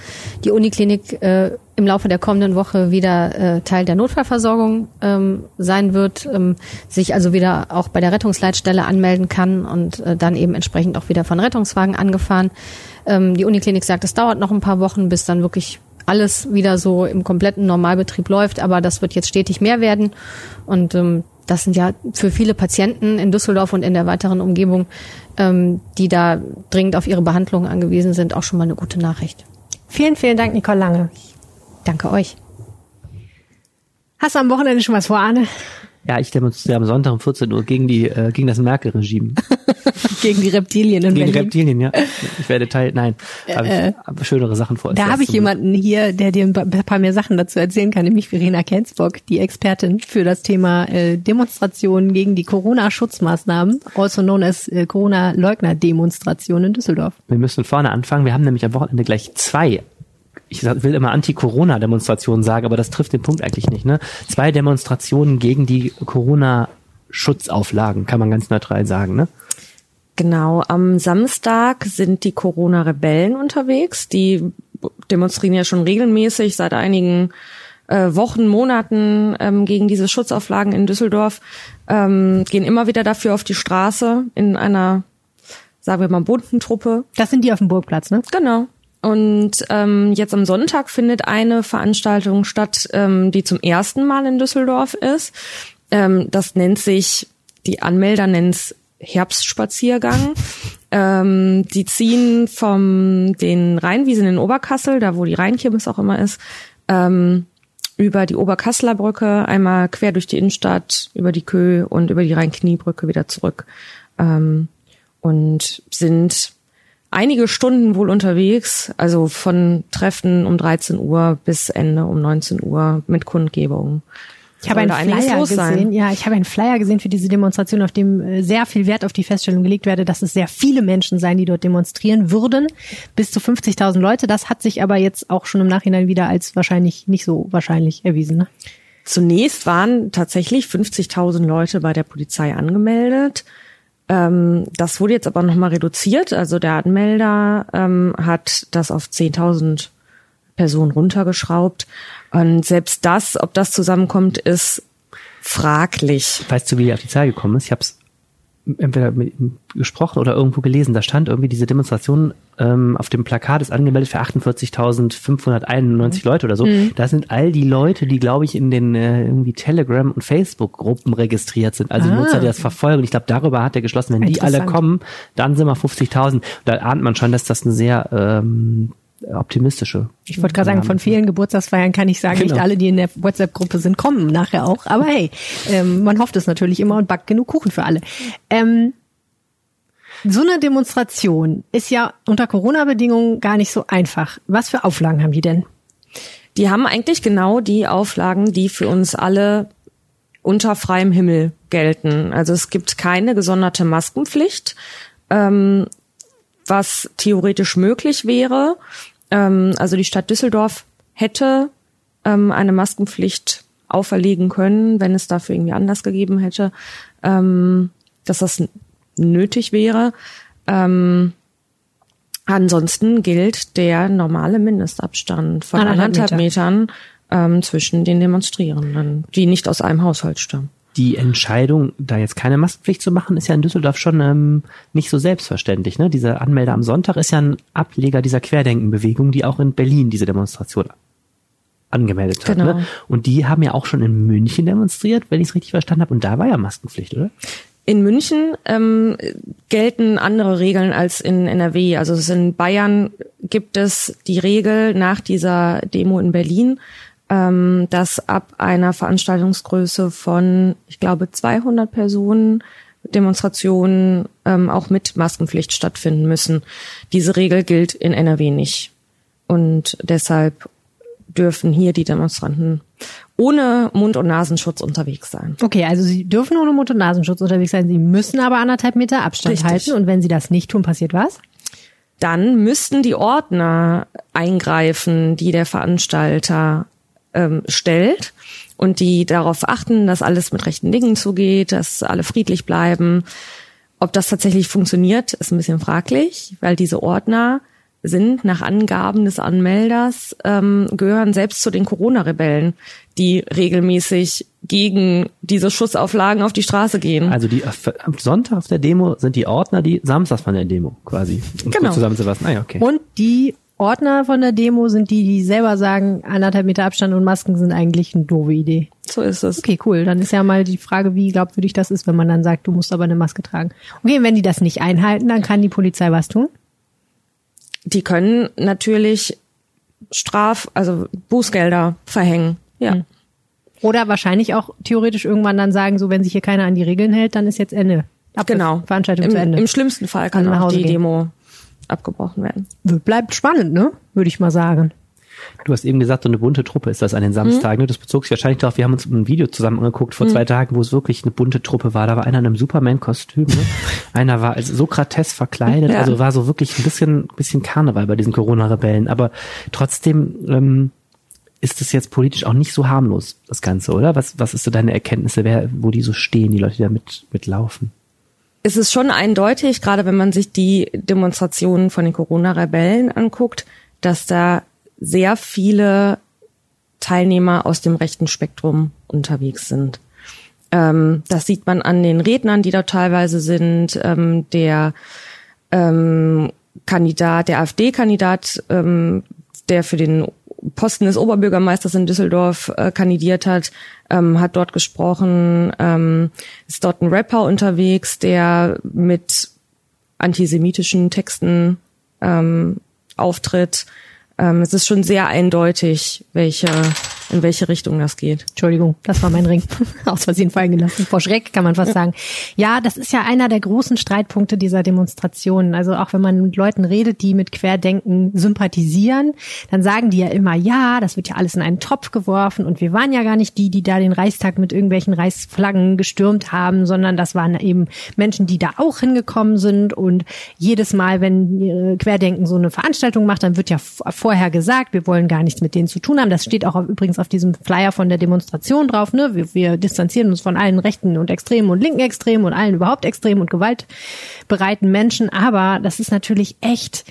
die Uniklinik äh, im Laufe der kommenden Woche wieder äh, Teil der Notfallversorgung ähm, sein wird, ähm, sich also wieder auch bei der Rettungsleitstelle anmelden kann und äh, dann eben entsprechend auch wieder von Rettungswagen angefahren. Ähm, die Uniklinik sagt, es dauert noch ein paar Wochen, bis dann wirklich alles wieder so im kompletten Normalbetrieb läuft, aber das wird jetzt stetig mehr werden und ähm, das sind ja für viele Patienten in Düsseldorf und in der weiteren Umgebung, ähm, die da dringend auf ihre Behandlung angewiesen sind, auch schon mal eine gute Nachricht. Vielen, vielen Dank, Nicole Lange. Danke euch. Hast du am Wochenende schon was vor, Arne? Ja, ich demonstriere am Sonntag um 14 Uhr gegen die äh, gegen das Merkel-Regime. gegen die Reptilien in gegen Berlin. Reptilien, ja. Ich werde Teil, nein, habe Äh, ich hab schönere Sachen vor. Da habe ich jemanden hier, der dir ein pa- paar mehr Sachen dazu erzählen kann, nämlich Verena Kensbock, die Expertin für das Thema äh, Demonstrationen gegen die Corona-Schutzmaßnahmen, also known as äh, Corona-Leugner-Demonstration in Düsseldorf. Wir müssen vorne anfangen. Wir haben nämlich am Wochenende gleich zwei. Ich will immer Anti-Corona-Demonstrationen sagen, aber das trifft den Punkt eigentlich nicht. Ne? Zwei Demonstrationen gegen die Corona-Schutzauflagen, kann man ganz neutral sagen. Ne? Genau, am Samstag sind die Corona-Rebellen unterwegs. Die demonstrieren ja schon regelmäßig seit einigen äh, Wochen, Monaten ähm, gegen diese Schutzauflagen in Düsseldorf, ähm, gehen immer wieder dafür auf die Straße in einer, sagen wir mal, bunten Truppe. Das sind die auf dem Burgplatz, ne? Genau. Und ähm, jetzt am Sonntag findet eine Veranstaltung statt, ähm, die zum ersten Mal in Düsseldorf ist. Ähm, das nennt sich, die Anmelder nennen es Herbstspaziergang. Ähm, die ziehen vom den Rheinwiesen in Oberkassel, da wo die Rheinkirmes auch immer ist, ähm, über die Oberkasseler Brücke, einmal quer durch die Innenstadt, über die Kö und über die Rheinkniebrücke wieder zurück. Ähm, und sind einige Stunden wohl unterwegs, also von Treffen um 13 Uhr bis Ende um 19 Uhr mit Kundgebungen. Ich habe einen Flyer los sein. gesehen. Ja, ich habe einen Flyer gesehen für diese Demonstration, auf dem äh, sehr viel Wert auf die Feststellung gelegt werde, dass es sehr viele Menschen seien, die dort demonstrieren würden. Bis zu 50.000 Leute. Das hat sich aber jetzt auch schon im Nachhinein wieder als wahrscheinlich nicht so wahrscheinlich erwiesen. Ne? Zunächst waren tatsächlich 50.000 Leute bei der Polizei angemeldet. Ähm, das wurde jetzt aber nochmal reduziert. Also der Anmelder ähm, hat das auf 10.000 Personen runtergeschraubt. Und selbst das, ob das zusammenkommt, ist fraglich. Weißt du, wie die auf die Zahl gekommen ist? Ich habe es entweder mit ihm gesprochen oder irgendwo gelesen. Da stand irgendwie diese Demonstration ähm, auf dem Plakat ist angemeldet für 48.591 Leute oder so. Das sind all die Leute, die, glaube ich, in den äh, irgendwie Telegram- und Facebook-Gruppen registriert sind. Also Ah. Nutzer, die das verfolgen. Ich glaube, darüber hat er geschlossen, wenn die alle kommen, dann sind wir 50.000. Da ahnt man schon, dass das eine sehr ähm, optimistische. Ich wollte gerade sagen, von vielen Geburtstagsfeiern kann ich sagen, Genau. nicht alle, die in der WhatsApp-Gruppe sind, kommen nachher auch. Aber hey, ähm, man hofft es natürlich immer und backt genug Kuchen für alle. Ähm, so eine Demonstration ist ja unter Corona-Bedingungen gar nicht so einfach. Was für Auflagen haben die denn? Die haben eigentlich genau die Auflagen, die für uns alle unter freiem Himmel gelten. Also es gibt keine gesonderte Maskenpflicht. Ähm, was theoretisch möglich wäre. Ähm, also die Stadt Düsseldorf hätte ähm, eine Maskenpflicht auferlegen können, wenn es dafür irgendwie Anlass gegeben hätte, ähm, dass das nötig wäre. Ähm, ansonsten gilt der normale Mindestabstand von anderthalb, Meter. Metern ähm, zwischen den Demonstrierenden, die nicht aus einem Haushalt stammen die Entscheidung, da jetzt keine Maskenpflicht zu machen, ist ja in Düsseldorf schon ähm, nicht so selbstverständlich. Ne? Dieser Anmelder am Sonntag ist ja ein Ableger dieser Querdenkenbewegung, die auch in Berlin diese Demonstration angemeldet hat. Ne? Genau. Ne? Und die haben ja auch schon in München demonstriert, wenn ich es richtig verstanden habe. Und da war ja Maskenpflicht, oder? In München ähm, gelten andere Regeln als in NRW. Also in Bayern gibt es die Regel nach dieser Demo in Berlin, ähm, dass ab einer Veranstaltungsgröße von, ich glaube, 200 Personen Demonstrationen ähm, auch mit Maskenpflicht stattfinden müssen. Diese Regel gilt in NRW nicht. Und deshalb dürfen hier die Demonstranten ohne Mund- und Nasenschutz unterwegs sein. Okay, also sie dürfen ohne Mund- und Nasenschutz unterwegs sein. Sie müssen aber anderthalb Meter Abstand Richtig. halten. Und wenn sie das nicht tun, passiert was? Dann müssten die Ordner eingreifen, die der Veranstalter ähm, stellt und die darauf achten, dass alles mit rechten Dingen zugeht, dass alle friedlich bleiben. Ob das tatsächlich funktioniert, ist ein bisschen fraglich, weil diese Ordner sind nach Angaben des Anmelders, ähm, gehören selbst zu den Corona-Rebellen, die regelmäßig gegen diese Schussauflagen auf die Straße gehen. Also die am Sonntag auf der Demo sind die Ordner, die samstags von der Demo quasi. Um genau. Zusammenzufassen. Ah, ja, okay. Und die Ordner von der Demo sind die, die selber sagen, anderthalb Meter Abstand und Masken sind eigentlich eine doofe Idee. So ist es. Okay, cool. Dann ist ja mal die Frage, wie glaubwürdig das ist, wenn man dann sagt, du musst aber eine Maske tragen. Okay, wenn die das nicht einhalten, dann kann die Polizei was tun? Die können natürlich Straf, also Bußgelder verhängen. Ja. Hm. Oder wahrscheinlich auch theoretisch irgendwann dann sagen, so wenn sich hier keiner an die Regeln hält, dann ist jetzt Ende. Ab genau. Veranstaltung Im, zu Ende. Im schlimmsten Fall kann auch die gehen. Demo abgebrochen werden. Bleibt spannend, ne? Würde ich mal sagen. Du hast eben gesagt, so eine bunte Truppe ist das an den Samstagen. Mhm. Das bezog sich wahrscheinlich darauf, wir haben uns ein Video zusammen angeguckt vor mhm. zwei Tagen, wo es wirklich eine bunte Truppe war. Da war einer in einem Superman-Kostüm, ne? einer war als Sokrates verkleidet, ja. also war so wirklich ein bisschen, bisschen Karneval bei diesen Corona-Rebellen. Aber trotzdem ähm, ist es jetzt politisch auch nicht so harmlos, das Ganze, oder? Was, was ist so deine Erkenntnisse, wer, wo die so stehen, die Leute, die da mit, mitlaufen? Es ist schon eindeutig, gerade wenn man sich die Demonstrationen von den Corona-Rebellen anguckt, dass da sehr viele Teilnehmer aus dem rechten Spektrum unterwegs sind. Ähm, das sieht man an den Rednern, die da teilweise sind. Ähm, der ähm, Kandidat, der AfD-Kandidat, ähm, der für den Posten des Oberbürgermeisters in Düsseldorf äh, kandidiert hat, ähm, hat dort gesprochen, ähm, ist dort ein Rapper unterwegs, der mit antisemitischen Texten ähm, auftritt. Ähm, es ist schon sehr eindeutig, welche in welche Richtung das geht. Entschuldigung, das war mein Ring. Aus Versehen fallen gelassen. Vor Schreck kann man fast sagen. Ja, das ist ja einer der großen Streitpunkte dieser Demonstrationen. Also auch wenn man mit Leuten redet, die mit Querdenken sympathisieren, dann sagen die ja immer, ja, das wird ja alles in einen Topf geworfen und wir waren ja gar nicht die, die da den Reichstag mit irgendwelchen Reichsflaggen gestürmt haben, sondern das waren eben Menschen, die da auch hingekommen sind und jedes Mal, wenn Querdenken so eine Veranstaltung macht, dann wird ja vorher gesagt, wir wollen gar nichts mit denen zu tun haben. Das steht auch übrigens übrigens auf diesem Flyer von der Demonstration drauf, ne? Wir, wir distanzieren uns von allen rechten und extremen und linken Extremen und allen überhaupt extremen und gewaltbereiten Menschen. Aber das ist natürlich echt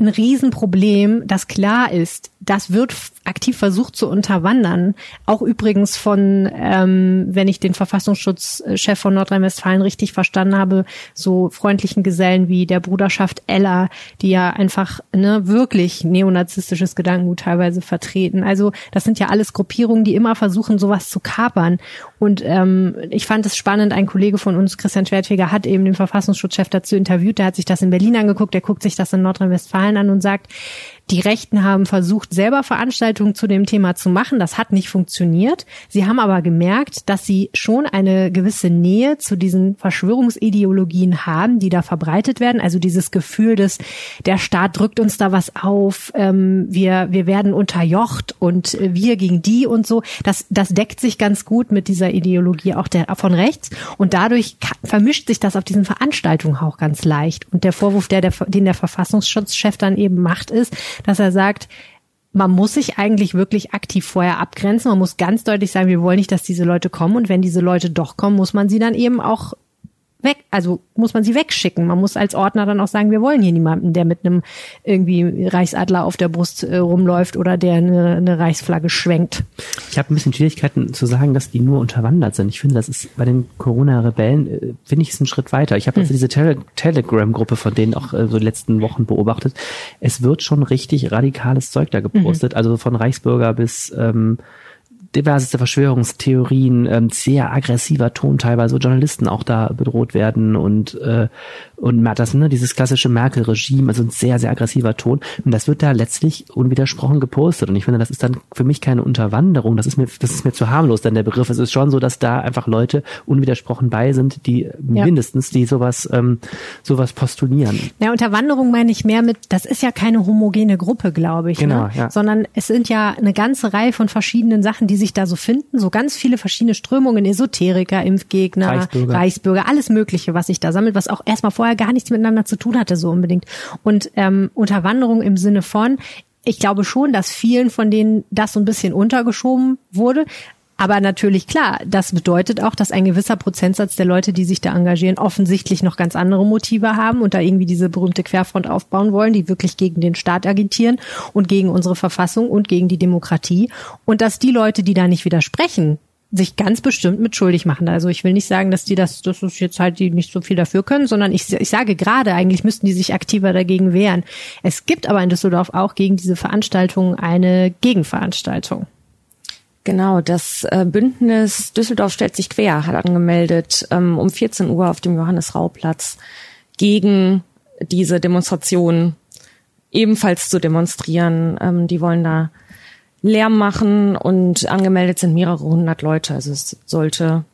ein Riesenproblem, das klar ist, das wird aktiv versucht zu unterwandern. Auch übrigens von, ähm, wenn ich den Verfassungsschutzchef von Nordrhein-Westfalen richtig verstanden habe, so freundlichen Gesellen wie der Bruderschaft Ella, die ja einfach ne, wirklich neonazistisches Gedankengut teilweise vertreten. Also das sind ja alles Gruppierungen, die immer versuchen, sowas zu kapern. Und ähm, ich fand es spannend, ein Kollege von uns, Christian Schwertfeger, hat eben den Verfassungsschutzchef dazu interviewt, der hat sich das in Berlin angeguckt, der guckt sich das in Nordrhein-Westfalen an und sagt, Die Rechten haben versucht, selber Veranstaltungen zu dem Thema zu machen. Das hat nicht funktioniert. Sie haben aber gemerkt, dass sie schon eine gewisse Nähe zu diesen Verschwörungsideologien haben, die da verbreitet werden. Also dieses Gefühl, dass der Staat drückt uns da was auf, ähm, wir, wir werden unterjocht und wir gegen die und so. Das, das deckt sich ganz gut mit dieser Ideologie auch der, von rechts. Und dadurch vermischt sich das auf diesen Veranstaltungen auch ganz leicht. Und der Vorwurf, der, der, den der Verfassungsschutzchef dann eben macht, ist, dass er sagt, man muss sich eigentlich wirklich aktiv vorher abgrenzen. Man muss ganz deutlich sagen, wir wollen nicht, dass diese Leute kommen. Und wenn diese Leute doch kommen, muss man sie dann eben auch weg, also muss man sie wegschicken. Man muss als Ordner dann auch sagen, wir wollen hier niemanden, der mit einem irgendwie Reichsadler auf der Brust äh, rumläuft oder der eine, eine Reichsflagge schwenkt. Ich habe ein bisschen Schwierigkeiten zu sagen, dass die nur unterwandert sind. Ich finde, das ist bei den Corona-Rebellen, äh, finde ich es einen Schritt weiter. Ich habe hm. also diese Tele Telegram-Gruppe von denen auch äh, so die letzten Wochen beobachtet. Es wird schon richtig radikales Zeug da gepostet, mhm. also von Reichsbürger bis ähm, diverseste Verschwörungstheorien, ähm, sehr aggressiver Ton teilweise, wo Journalisten auch da bedroht werden und äh, und das, ne, dieses klassische Merkel-Regime, also ein sehr, sehr aggressiver Ton. Und das wird da letztlich unwidersprochen gepostet. Und ich finde, das ist dann für mich keine Unterwanderung. Das ist mir, das ist mir zu harmlos, denn der Begriff. Es ist schon so, dass da einfach Leute unwidersprochen bei sind, die ja. mindestens, die sowas, ähm, sowas postulieren. Ja, Unterwanderung meine ich mehr mit, das ist ja keine homogene Gruppe, glaube ich. Ne? Genau, ne? ja. Sondern es sind ja eine ganze Reihe von verschiedenen Sachen, die sich da so finden. So ganz viele verschiedene Strömungen, Esoteriker, Impfgegner, Reichsbürger, Reichsbürger alles Mögliche, was sich da sammelt, was auch erstmal vorher gar nichts miteinander zu tun hatte, so unbedingt. Und ähm, Unterwanderung im Sinne von, ich glaube schon, dass vielen von denen das so ein bisschen untergeschoben wurde. Aber natürlich klar, das bedeutet auch, dass ein gewisser Prozentsatz der Leute, die sich da engagieren, offensichtlich noch ganz andere Motive haben und da irgendwie diese berühmte Querfront aufbauen wollen, die wirklich gegen den Staat agitieren und gegen unsere Verfassung und gegen die Demokratie. Und dass die Leute, die da nicht widersprechen, sich ganz bestimmt mit schuldig machen. Also ich will nicht sagen, dass die das, das ist jetzt halt die nicht so viel dafür können, sondern ich, ich sage gerade, eigentlich müssten die sich aktiver dagegen wehren. Es gibt aber in Düsseldorf auch gegen diese Veranstaltung eine Gegenveranstaltung. Genau, das äh, Bündnis Düsseldorf stellt sich quer, hat angemeldet ähm, um 14 Uhr auf dem Johannes-Rau-Platz gegen diese Demonstration ebenfalls zu demonstrieren. Ähm, die wollen da Lärm machen und angemeldet sind mehrere hundert Leute. Also es sollte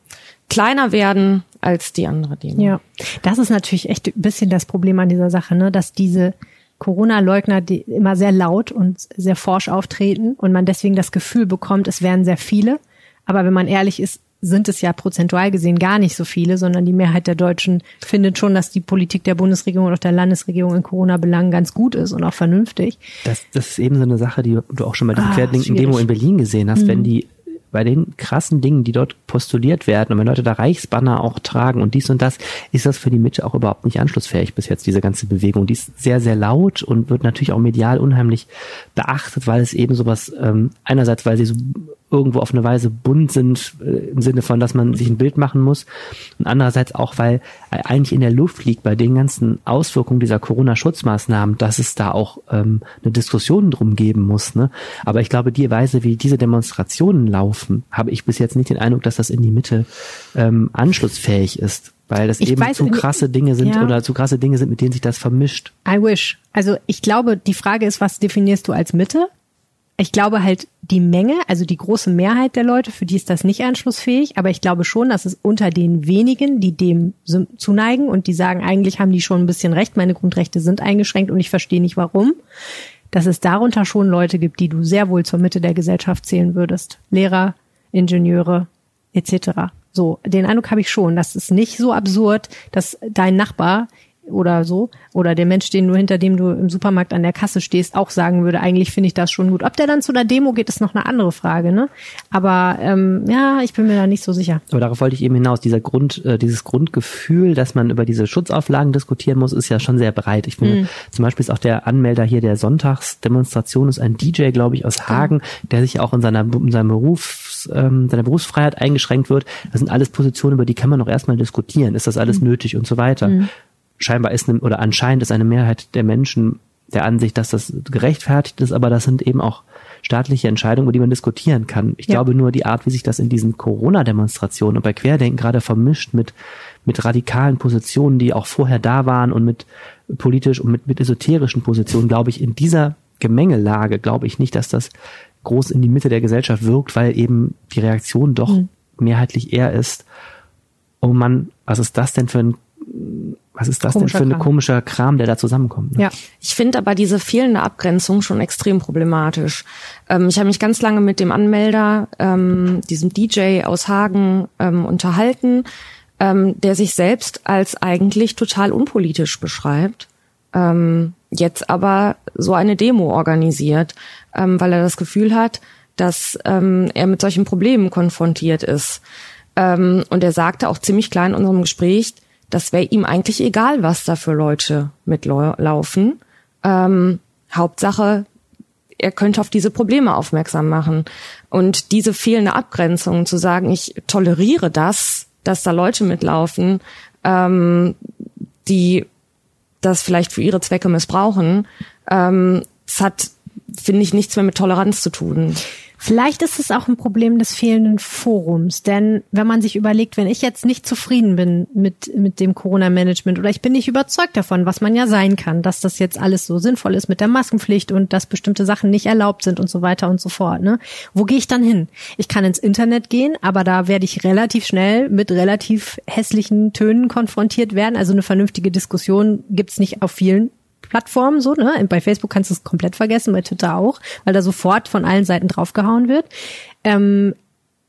kleiner werden als die andere Demo. Ja, das ist natürlich echt ein bisschen das Problem an dieser Sache, ne? dass diese Corona-Leugner die immer sehr laut und sehr forsch auftreten und man deswegen das Gefühl bekommt, es wären sehr viele. Aber wenn man ehrlich ist, sind es ja prozentual gesehen gar nicht so viele, sondern die Mehrheit der Deutschen findet schon, dass die Politik der Bundesregierung oder der Landesregierung in Corona-Belangen ganz gut ist und auch vernünftig. Das, das ist eben so eine Sache, die du auch schon bei der ah, Querdenken-Demo in Berlin gesehen hast, mhm. wenn die bei den krassen Dingen, die dort postuliert werden und wenn Leute da Reichsbanner auch tragen und dies und das, ist das für die Mitte auch überhaupt nicht anschlussfähig bis jetzt, diese ganze Bewegung. Die ist sehr, sehr laut und wird natürlich auch medial unheimlich beachtet, weil es eben sowas, ähm, einerseits, weil sie so irgendwo auf eine Weise bunt sind, äh, im Sinne von, dass man sich ein Bild machen muss. Und andererseits auch, weil eigentlich in der Luft liegt bei den ganzen Auswirkungen dieser Corona-Schutzmaßnahmen, dass es da auch ähm, eine Diskussion drum geben muss. Ne? Aber ich glaube, die Weise, wie diese Demonstrationen laufen, habe ich bis jetzt nicht den Eindruck, dass das in die Mitte ähm, anschlussfähig ist. Weil das ich eben weiß, zu krasse Dinge sind ja. oder zu krasse Dinge sind, mit denen sich das vermischt. I wish. Also ich glaube, die Frage ist, was definierst du als Mitte? Ich glaube halt die Menge, also die große Mehrheit der Leute, für die ist das nicht anschlussfähig, aber ich glaube schon, dass es unter den wenigen, die dem zuneigen und die sagen, eigentlich haben die schon ein bisschen recht, meine Grundrechte sind eingeschränkt und ich verstehe nicht warum, dass es darunter schon Leute gibt, die du sehr wohl zur Mitte der Gesellschaft zählen würdest. Lehrer, Ingenieure etc. So, den Eindruck habe ich schon. Das ist nicht so absurd, dass dein Nachbar oder so oder der Mensch, den du hinter dem du im Supermarkt an der Kasse stehst, auch sagen würde, eigentlich finde ich das schon gut. Ob der dann zu einer Demo geht, ist noch eine andere Frage, ne? Aber ähm, ja, ich bin mir da nicht so sicher. Aber darauf wollte ich eben hinaus. Dieser Grund, äh, dieses Grundgefühl, dass man über diese Schutzauflagen diskutieren muss, ist ja schon sehr breit. Ich finde, mhm. zum Beispiel ist auch der Anmelder hier der Sonntagsdemonstration ist ein DJ, glaube ich, aus Hagen, der sich auch in seiner in seinem Berufs, ähm, seiner Berufsfreiheit eingeschränkt wird. Das sind alles Positionen, über die kann man noch erstmal diskutieren. Ist das alles mhm. nötig und so weiter. Scheinbar ist eine, oder anscheinend ist eine Mehrheit der Menschen der Ansicht, dass das gerechtfertigt ist, aber das sind eben auch staatliche Entscheidungen, über die man diskutieren kann. Ich ja. glaube nur, die Art, wie sich das in diesen Corona-Demonstrationen und bei Querdenken gerade vermischt mit, mit radikalen Positionen, die auch vorher da waren und mit politisch und mit, mit esoterischen Positionen, glaube ich, in dieser Gemengelage glaube ich nicht, dass das groß in die Mitte der Gesellschaft wirkt, weil eben die Reaktion doch mhm. mehrheitlich eher ist, oh Mann, was ist das denn für ein was ist das komischer denn für ein komischer Kram, der da zusammenkommt? Ne? Ja, ich finde aber diese fehlende Abgrenzung schon extrem problematisch. Ähm, ich habe mich ganz lange mit dem Anmelder, ähm, diesem DJ aus Hagen, ähm, unterhalten, ähm, der sich selbst als eigentlich total unpolitisch beschreibt. Ähm, jetzt aber so eine Demo organisiert, ähm, weil er das Gefühl hat, dass er mit solchen Problemen konfrontiert ist. Und er sagte auch ziemlich klar in unserem Gespräch, das wäre ihm eigentlich egal, was da für Leute mitlaufen. Ähm, Hauptsache, er könnte auf diese Probleme aufmerksam machen. Und diese fehlende Abgrenzung, zu sagen, ich toleriere das, dass da Leute mitlaufen, ähm, die das vielleicht für ihre Zwecke missbrauchen, ähm, es hat, finde ich, nichts mehr mit Toleranz zu tun. Vielleicht ist es auch ein Problem des fehlenden Forums, denn wenn man sich überlegt, wenn ich jetzt nicht zufrieden bin mit, mit dem Corona-Management oder ich bin nicht überzeugt davon, was man ja sein kann, dass das jetzt alles so sinnvoll ist mit der Maskenpflicht und dass bestimmte Sachen nicht erlaubt sind und so weiter und so fort, ne? Wo gehe ich dann hin? Ich kann ins Internet gehen, aber da werde ich relativ schnell mit relativ hässlichen Tönen konfrontiert werden. Also eine vernünftige Diskussion gibt's nicht auf vielen Plattformen so, ne? Bei Facebook kannst du es komplett vergessen, bei Twitter auch, weil da sofort von allen Seiten draufgehauen wird. Ähm,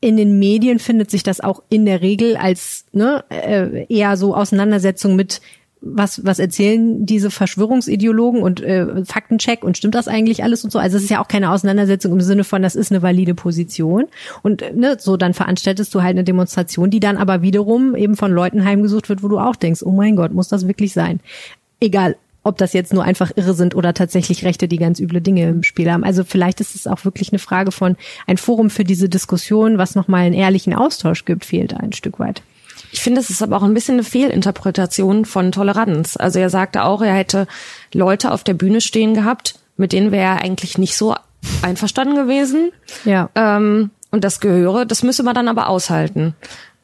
in den Medien findet sich das auch in der Regel als ne, äh, eher so Auseinandersetzung mit was, was erzählen diese Verschwörungsideologen und äh, Faktencheck und stimmt das eigentlich alles und so? Also es ist ja auch keine Auseinandersetzung im Sinne von, das ist eine valide Position. Und ne, so dann veranstaltest du halt eine Demonstration, die dann aber wiederum eben von Leuten heimgesucht wird, wo du auch denkst, oh mein Gott, muss das wirklich sein? Egal, ob das jetzt nur einfach irre sind oder tatsächlich Rechte, die ganz üble Dinge im Spiel haben. Also vielleicht ist es auch wirklich eine Frage von ein Forum für diese Diskussion, was nochmal einen ehrlichen Austausch gibt, fehlt ein Stück weit. Ich finde, es ist aber auch ein bisschen eine Fehlinterpretation von Toleranz. Also er sagte auch, er hätte Leute auf der Bühne stehen gehabt, mit denen wäre er eigentlich nicht so einverstanden gewesen. Ja. Ähm, und das gehöre, das müsse man dann aber aushalten.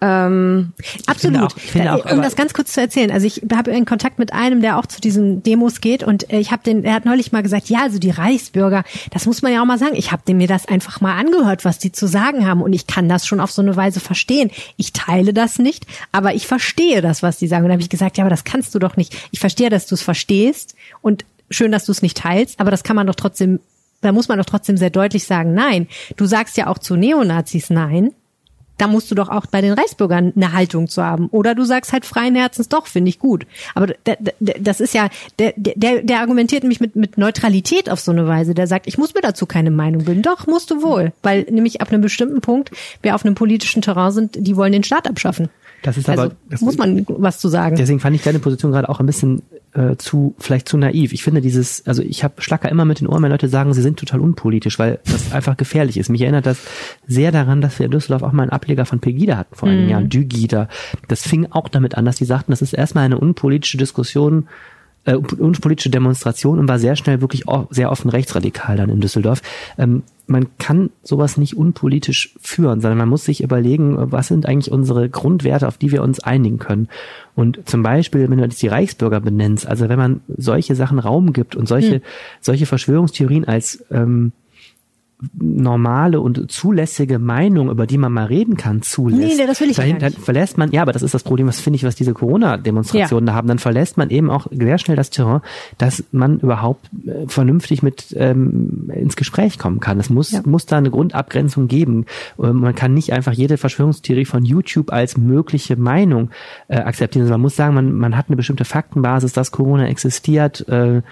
Ähm, Absolut. Auch, auch, um das ganz kurz zu erzählen, also ich habe in Kontakt mit einem, der auch zu diesen Demos geht und äh, ich habe den, er hat neulich mal gesagt, ja, also die Reichsbürger, das muss man ja auch mal sagen. Ich habe mir das einfach mal angehört, was die zu sagen haben und ich kann das schon auf so eine Weise verstehen. Ich teile das nicht, aber ich verstehe das, was die sagen. Und da habe ich gesagt, ja, aber das kannst du doch nicht. Ich verstehe, dass du es verstehst und schön, dass du es nicht teilst, aber das kann man doch trotzdem, da muss man doch trotzdem sehr deutlich sagen, nein. Du sagst ja auch zu Neonazis nein da musst du doch auch bei den Reichsbürgern eine Haltung zu haben. Oder du sagst halt freien Herzens, doch, finde ich gut. Aber das ist ja, der, der, der argumentiert nämlich mit, mit Neutralität auf so eine Weise. Der sagt, ich muss mir dazu keine Meinung bilden. Doch, musst du wohl. Weil nämlich ab einem bestimmten Punkt, wer auf einem politischen Terrain sind, die wollen den Staat abschaffen. Das ist also aber, das muss man was zu sagen. Deswegen fand ich deine Position gerade auch ein bisschen äh, zu, vielleicht zu naiv. Ich finde dieses, also ich habe Schlacker immer mit den Ohren, wenn Leute sagen, sie sind total unpolitisch, weil das einfach gefährlich ist. Mich erinnert das sehr daran, dass wir in Düsseldorf auch mal einen Ableger von Pegida hatten vor einigen mhm. Jahren, Dügida. Das fing auch damit an, dass die sagten, das ist erstmal eine unpolitische Diskussion, äh, unpolitische Demonstration und war sehr schnell wirklich auch sehr offen rechtsradikal dann in Düsseldorf. Ähm, man kann sowas nicht unpolitisch führen, sondern man muss sich überlegen, was sind eigentlich unsere Grundwerte, auf die wir uns einigen können. Und zum Beispiel, wenn du jetzt die Reichsbürger benennst, also wenn man solche Sachen Raum gibt und solche, hm. solche Verschwörungstheorien als ähm, normale und zulässige Meinung, über die man mal reden kann, zulässt. Nee, nee das will ich dahin, nicht. Verlässt man, ja, aber das ist das Problem, was finde ich, was diese Corona-Demonstrationen ja. da haben, dann verlässt man eben auch sehr schnell das Terrain, dass man überhaupt äh, vernünftig mit ähm, ins Gespräch kommen kann. Es muss, ja. muss da eine Grundabgrenzung geben. Ähm, man kann nicht einfach jede Verschwörungstheorie von YouTube als mögliche Meinung äh, akzeptieren. Also man muss sagen, man, man hat eine bestimmte Faktenbasis, dass Corona existiert, äh,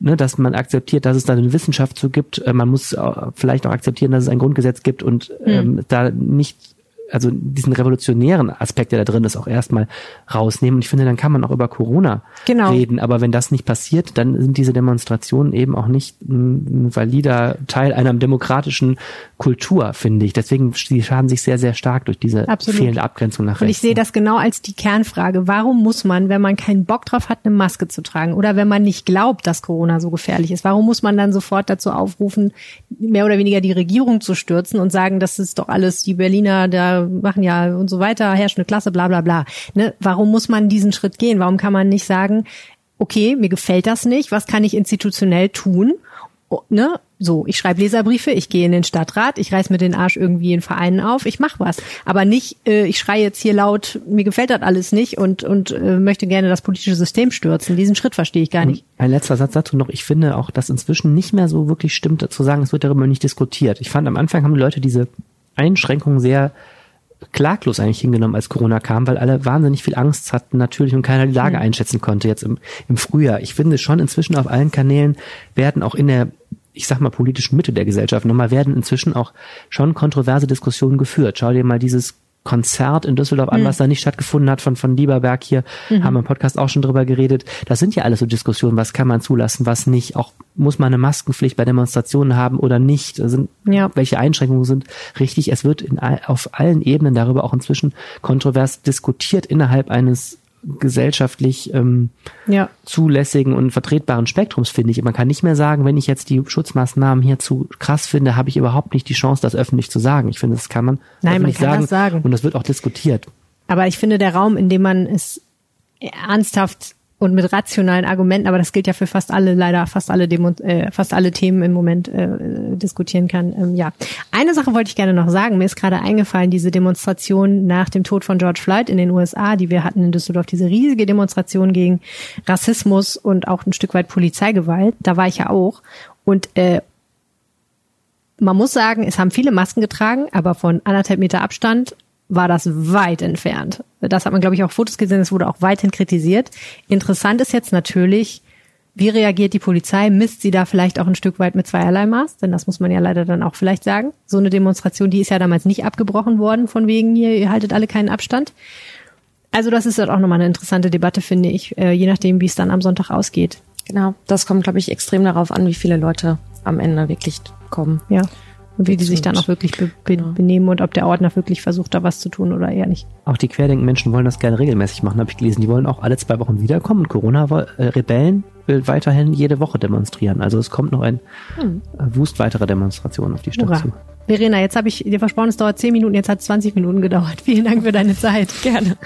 ne, dass man akzeptiert, dass es da eine Wissenschaft zu gibt. Äh, man muss vielleicht auch akzeptieren, dass es ein Grundgesetz gibt und hm. ähm, da nicht also diesen revolutionären Aspekt, der da drin ist, auch erstmal rausnehmen. Und ich finde, dann kann man auch über Corona genau. reden. Aber wenn das nicht passiert, dann sind diese Demonstrationen eben auch nicht ein, valider Teil einer demokratischen Kultur, finde ich. Deswegen, die schaden sich sehr, sehr stark durch diese Absolut. fehlende Abgrenzung nach rechts. Und ich sehe das genau als die Kernfrage. Warum muss man, wenn man keinen Bock drauf hat, eine Maske zu tragen oder wenn man nicht glaubt, dass Corona so gefährlich ist, warum muss man dann sofort dazu aufrufen, mehr oder weniger die Regierung zu stürzen und sagen, das ist doch alles die Berliner da machen ja und so weiter, herrschende Klasse, bla bla bla. Ne? Warum muss man diesen Schritt gehen? Warum kann man nicht sagen, okay, mir gefällt das nicht, was kann ich institutionell tun? oh, ne, so, ich schreibe Leserbriefe, ich gehe in den Stadtrat, ich reiß mir den Arsch irgendwie in Vereinen auf, ich mach was. Aber nicht, äh, ich schreie jetzt hier laut, mir gefällt das alles nicht und, und äh, möchte gerne das politische System stürzen. Diesen Schritt verstehe ich gar nicht. Ein letzter Satz dazu noch. Ich finde auch, dass inzwischen nicht mehr so wirklich stimmt, zu sagen, es wird darüber nicht diskutiert. Ich fand, am Anfang haben die Leute diese Einschränkungen sehr klaglos eigentlich hingenommen, als Corona kam, weil alle wahnsinnig viel Angst hatten natürlich und keiner die Lage mhm. einschätzen konnte jetzt im, im Frühjahr. Ich finde schon inzwischen auf allen Kanälen werden auch in der ich sag mal, politischen Mitte der Gesellschaft nochmal werden inzwischen auch schon kontroverse Diskussionen geführt. Schau dir mal dieses Konzert in Düsseldorf an, mhm. was da nicht stattgefunden hat von, von Lieberberg hier, mhm. haben wir im Podcast auch schon drüber geredet. Das sind ja alles so Diskussionen, was kann man zulassen, was nicht. Auch muss man eine Maskenpflicht bei Demonstrationen haben oder nicht. Sind, ja. Welche Einschränkungen sind richtig? Es wird in, auf allen Ebenen darüber auch inzwischen kontrovers diskutiert innerhalb eines gesellschaftlich ähm, ja. zulässigen und vertretbaren Spektrums, finde ich. Man kann nicht mehr sagen, wenn ich jetzt die Schutzmaßnahmen hier zu krass finde, habe ich überhaupt nicht die Chance, das öffentlich zu sagen. Ich finde, das kann man Nein, man kann sagen, das sagen. Und das wird auch diskutiert. Aber ich finde, der Raum, in dem man es ernsthaft und mit rationalen Argumenten, aber das gilt ja für fast alle, leider fast alle Demo, äh, fast alle Themen im Moment äh, diskutieren kann. Ähm, ja, eine Sache wollte ich gerne noch sagen. Mir ist gerade eingefallen, diese Demonstration nach dem Tod von George Floyd in den USA, die wir hatten in Düsseldorf, diese riesige Demonstration gegen Rassismus und auch ein Stück weit Polizeigewalt. Da war ich ja auch und äh, man muss sagen, es haben viele Masken getragen, aber von anderthalb Meter Abstand war das weit entfernt. Das hat man, glaube ich, auch Fotos gesehen, es wurde auch weithin kritisiert. Interessant ist jetzt natürlich, wie reagiert die Polizei? Misst sie da vielleicht auch ein Stück weit mit zweierlei Maß? Denn das muss man ja leider dann auch vielleicht sagen. So eine Demonstration, die ist ja damals nicht abgebrochen worden, von wegen hier, ihr haltet alle keinen Abstand. Also das ist halt auch nochmal eine interessante Debatte, finde ich, äh, je nachdem, wie es dann am Sonntag ausgeht. Genau, das kommt, glaube ich, extrem darauf an, wie viele Leute am Ende wirklich kommen. Ja und wie die sich dann auch wirklich be be ja. benehmen und ob der Ordner wirklich versucht, da was zu tun oder eher nicht. Auch die Querdenken-Menschen wollen das gerne regelmäßig machen, habe ich gelesen. Die wollen auch alle zwei Wochen wiederkommen und Corona-Rebellen will weiterhin jede Woche demonstrieren. Also es kommt noch ein hm. Äh, Wust weiterer Demonstrationen auf die Stadt Hurra. zu. Verena, jetzt habe ich dir versprochen, es dauert zehn Minuten, jetzt hat es 20 Minuten gedauert. Vielen Dank für deine Zeit. Gerne.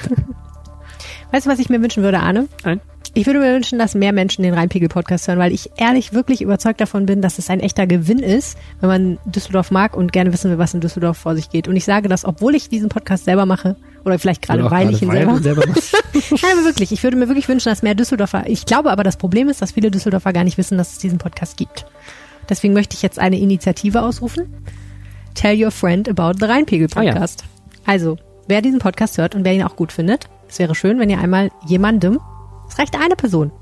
Weißt du, was ich mir wünschen würde, Arne? Nein. Ich würde mir wünschen, dass mehr Menschen den Rheinpegel-Podcast hören, weil ich ehrlich wirklich überzeugt davon bin, dass es ein echter Gewinn ist, wenn man Düsseldorf mag und gerne wissen will, was in Düsseldorf vor sich geht. Und ich sage das, obwohl ich diesen Podcast selber mache oder vielleicht gerade weil ich ihn selber. selber Nein, aber wirklich. Ich würde mir wirklich wünschen, dass mehr Düsseldorfer. Ich glaube aber, das Problem ist, dass viele Düsseldorfer gar nicht wissen, dass es diesen Podcast gibt. Deswegen möchte ich jetzt eine Initiative ausrufen. Tell your friend about the Rheinpegel-Podcast. Ah, ja. Also, wer diesen Podcast hört und wer ihn auch gut findet, es wäre schön, wenn ihr einmal jemandem es reicht eine Person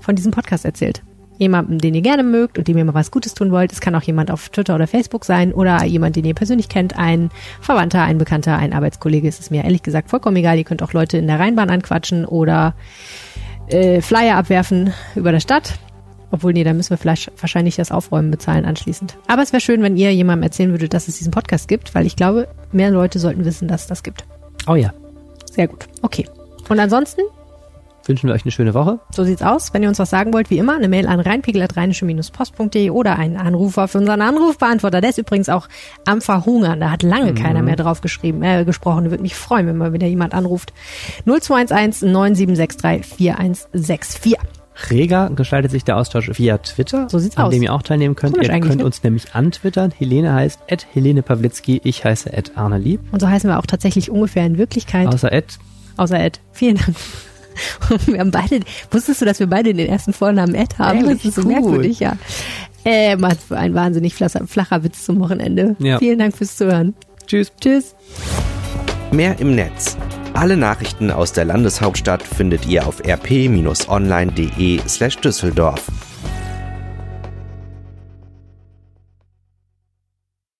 von diesem Podcast erzählt. Jemanden, den ihr gerne mögt und dem ihr mal was Gutes tun wollt. Es kann auch jemand auf Twitter oder Facebook sein oder jemand, den ihr persönlich kennt, ein Verwandter, ein Bekannter, ein Arbeitskollege. Es ist mir ehrlich gesagt vollkommen egal. Ihr könnt auch Leute in der Rheinbahn anquatschen oder äh, Flyer abwerfen über der Stadt. Obwohl, nee, da müssen wir vielleicht wahrscheinlich das Aufräumen bezahlen anschließend. Aber es wäre schön, wenn ihr jemandem erzählen würdet, dass es diesen Podcast gibt, weil ich glaube, mehr Leute sollten wissen, dass es das gibt. Oh ja. Sehr gut. Okay. Und ansonsten wünschen wir euch eine schöne Woche. So sieht's aus. Wenn ihr uns was sagen wollt, wie immer, eine Mail an reinpegel.rheinische-post.de oder einen Anrufer für unseren Anrufbeantworter. Der ist übrigens auch am Verhungern. Da hat lange mhm. keiner mehr drauf geschrieben, äh, gesprochen. Würde mich freuen, wenn mal wieder jemand anruft. 0211 9763 4164. Reger gestaltet sich der Austausch via Twitter, so sieht's an aus. dem ihr auch teilnehmen könnt. Komisch ihr könnt ne? uns nämlich antwittern. Helene heißt at Helene Pawlitzki, ich heiße at Arne Lieb. Und so heißen wir auch tatsächlich ungefähr in Wirklichkeit. Außer at. Außer Ed. Vielen Dank. wir haben beide, wusstest du, dass wir beide den ersten Vornamen Ed haben? Ehrlich? Das ist so cool. merkwürdig, ja. Äh, ein wahnsinnig flacher, flacher Witz zum Wochenende. Ja. Vielen Dank fürs Zuhören. Tschüss. Tschüss. Mehr im Netz. Alle Nachrichten aus der Landeshauptstadt findet ihr auf rp-online.de slash Düsseldorf.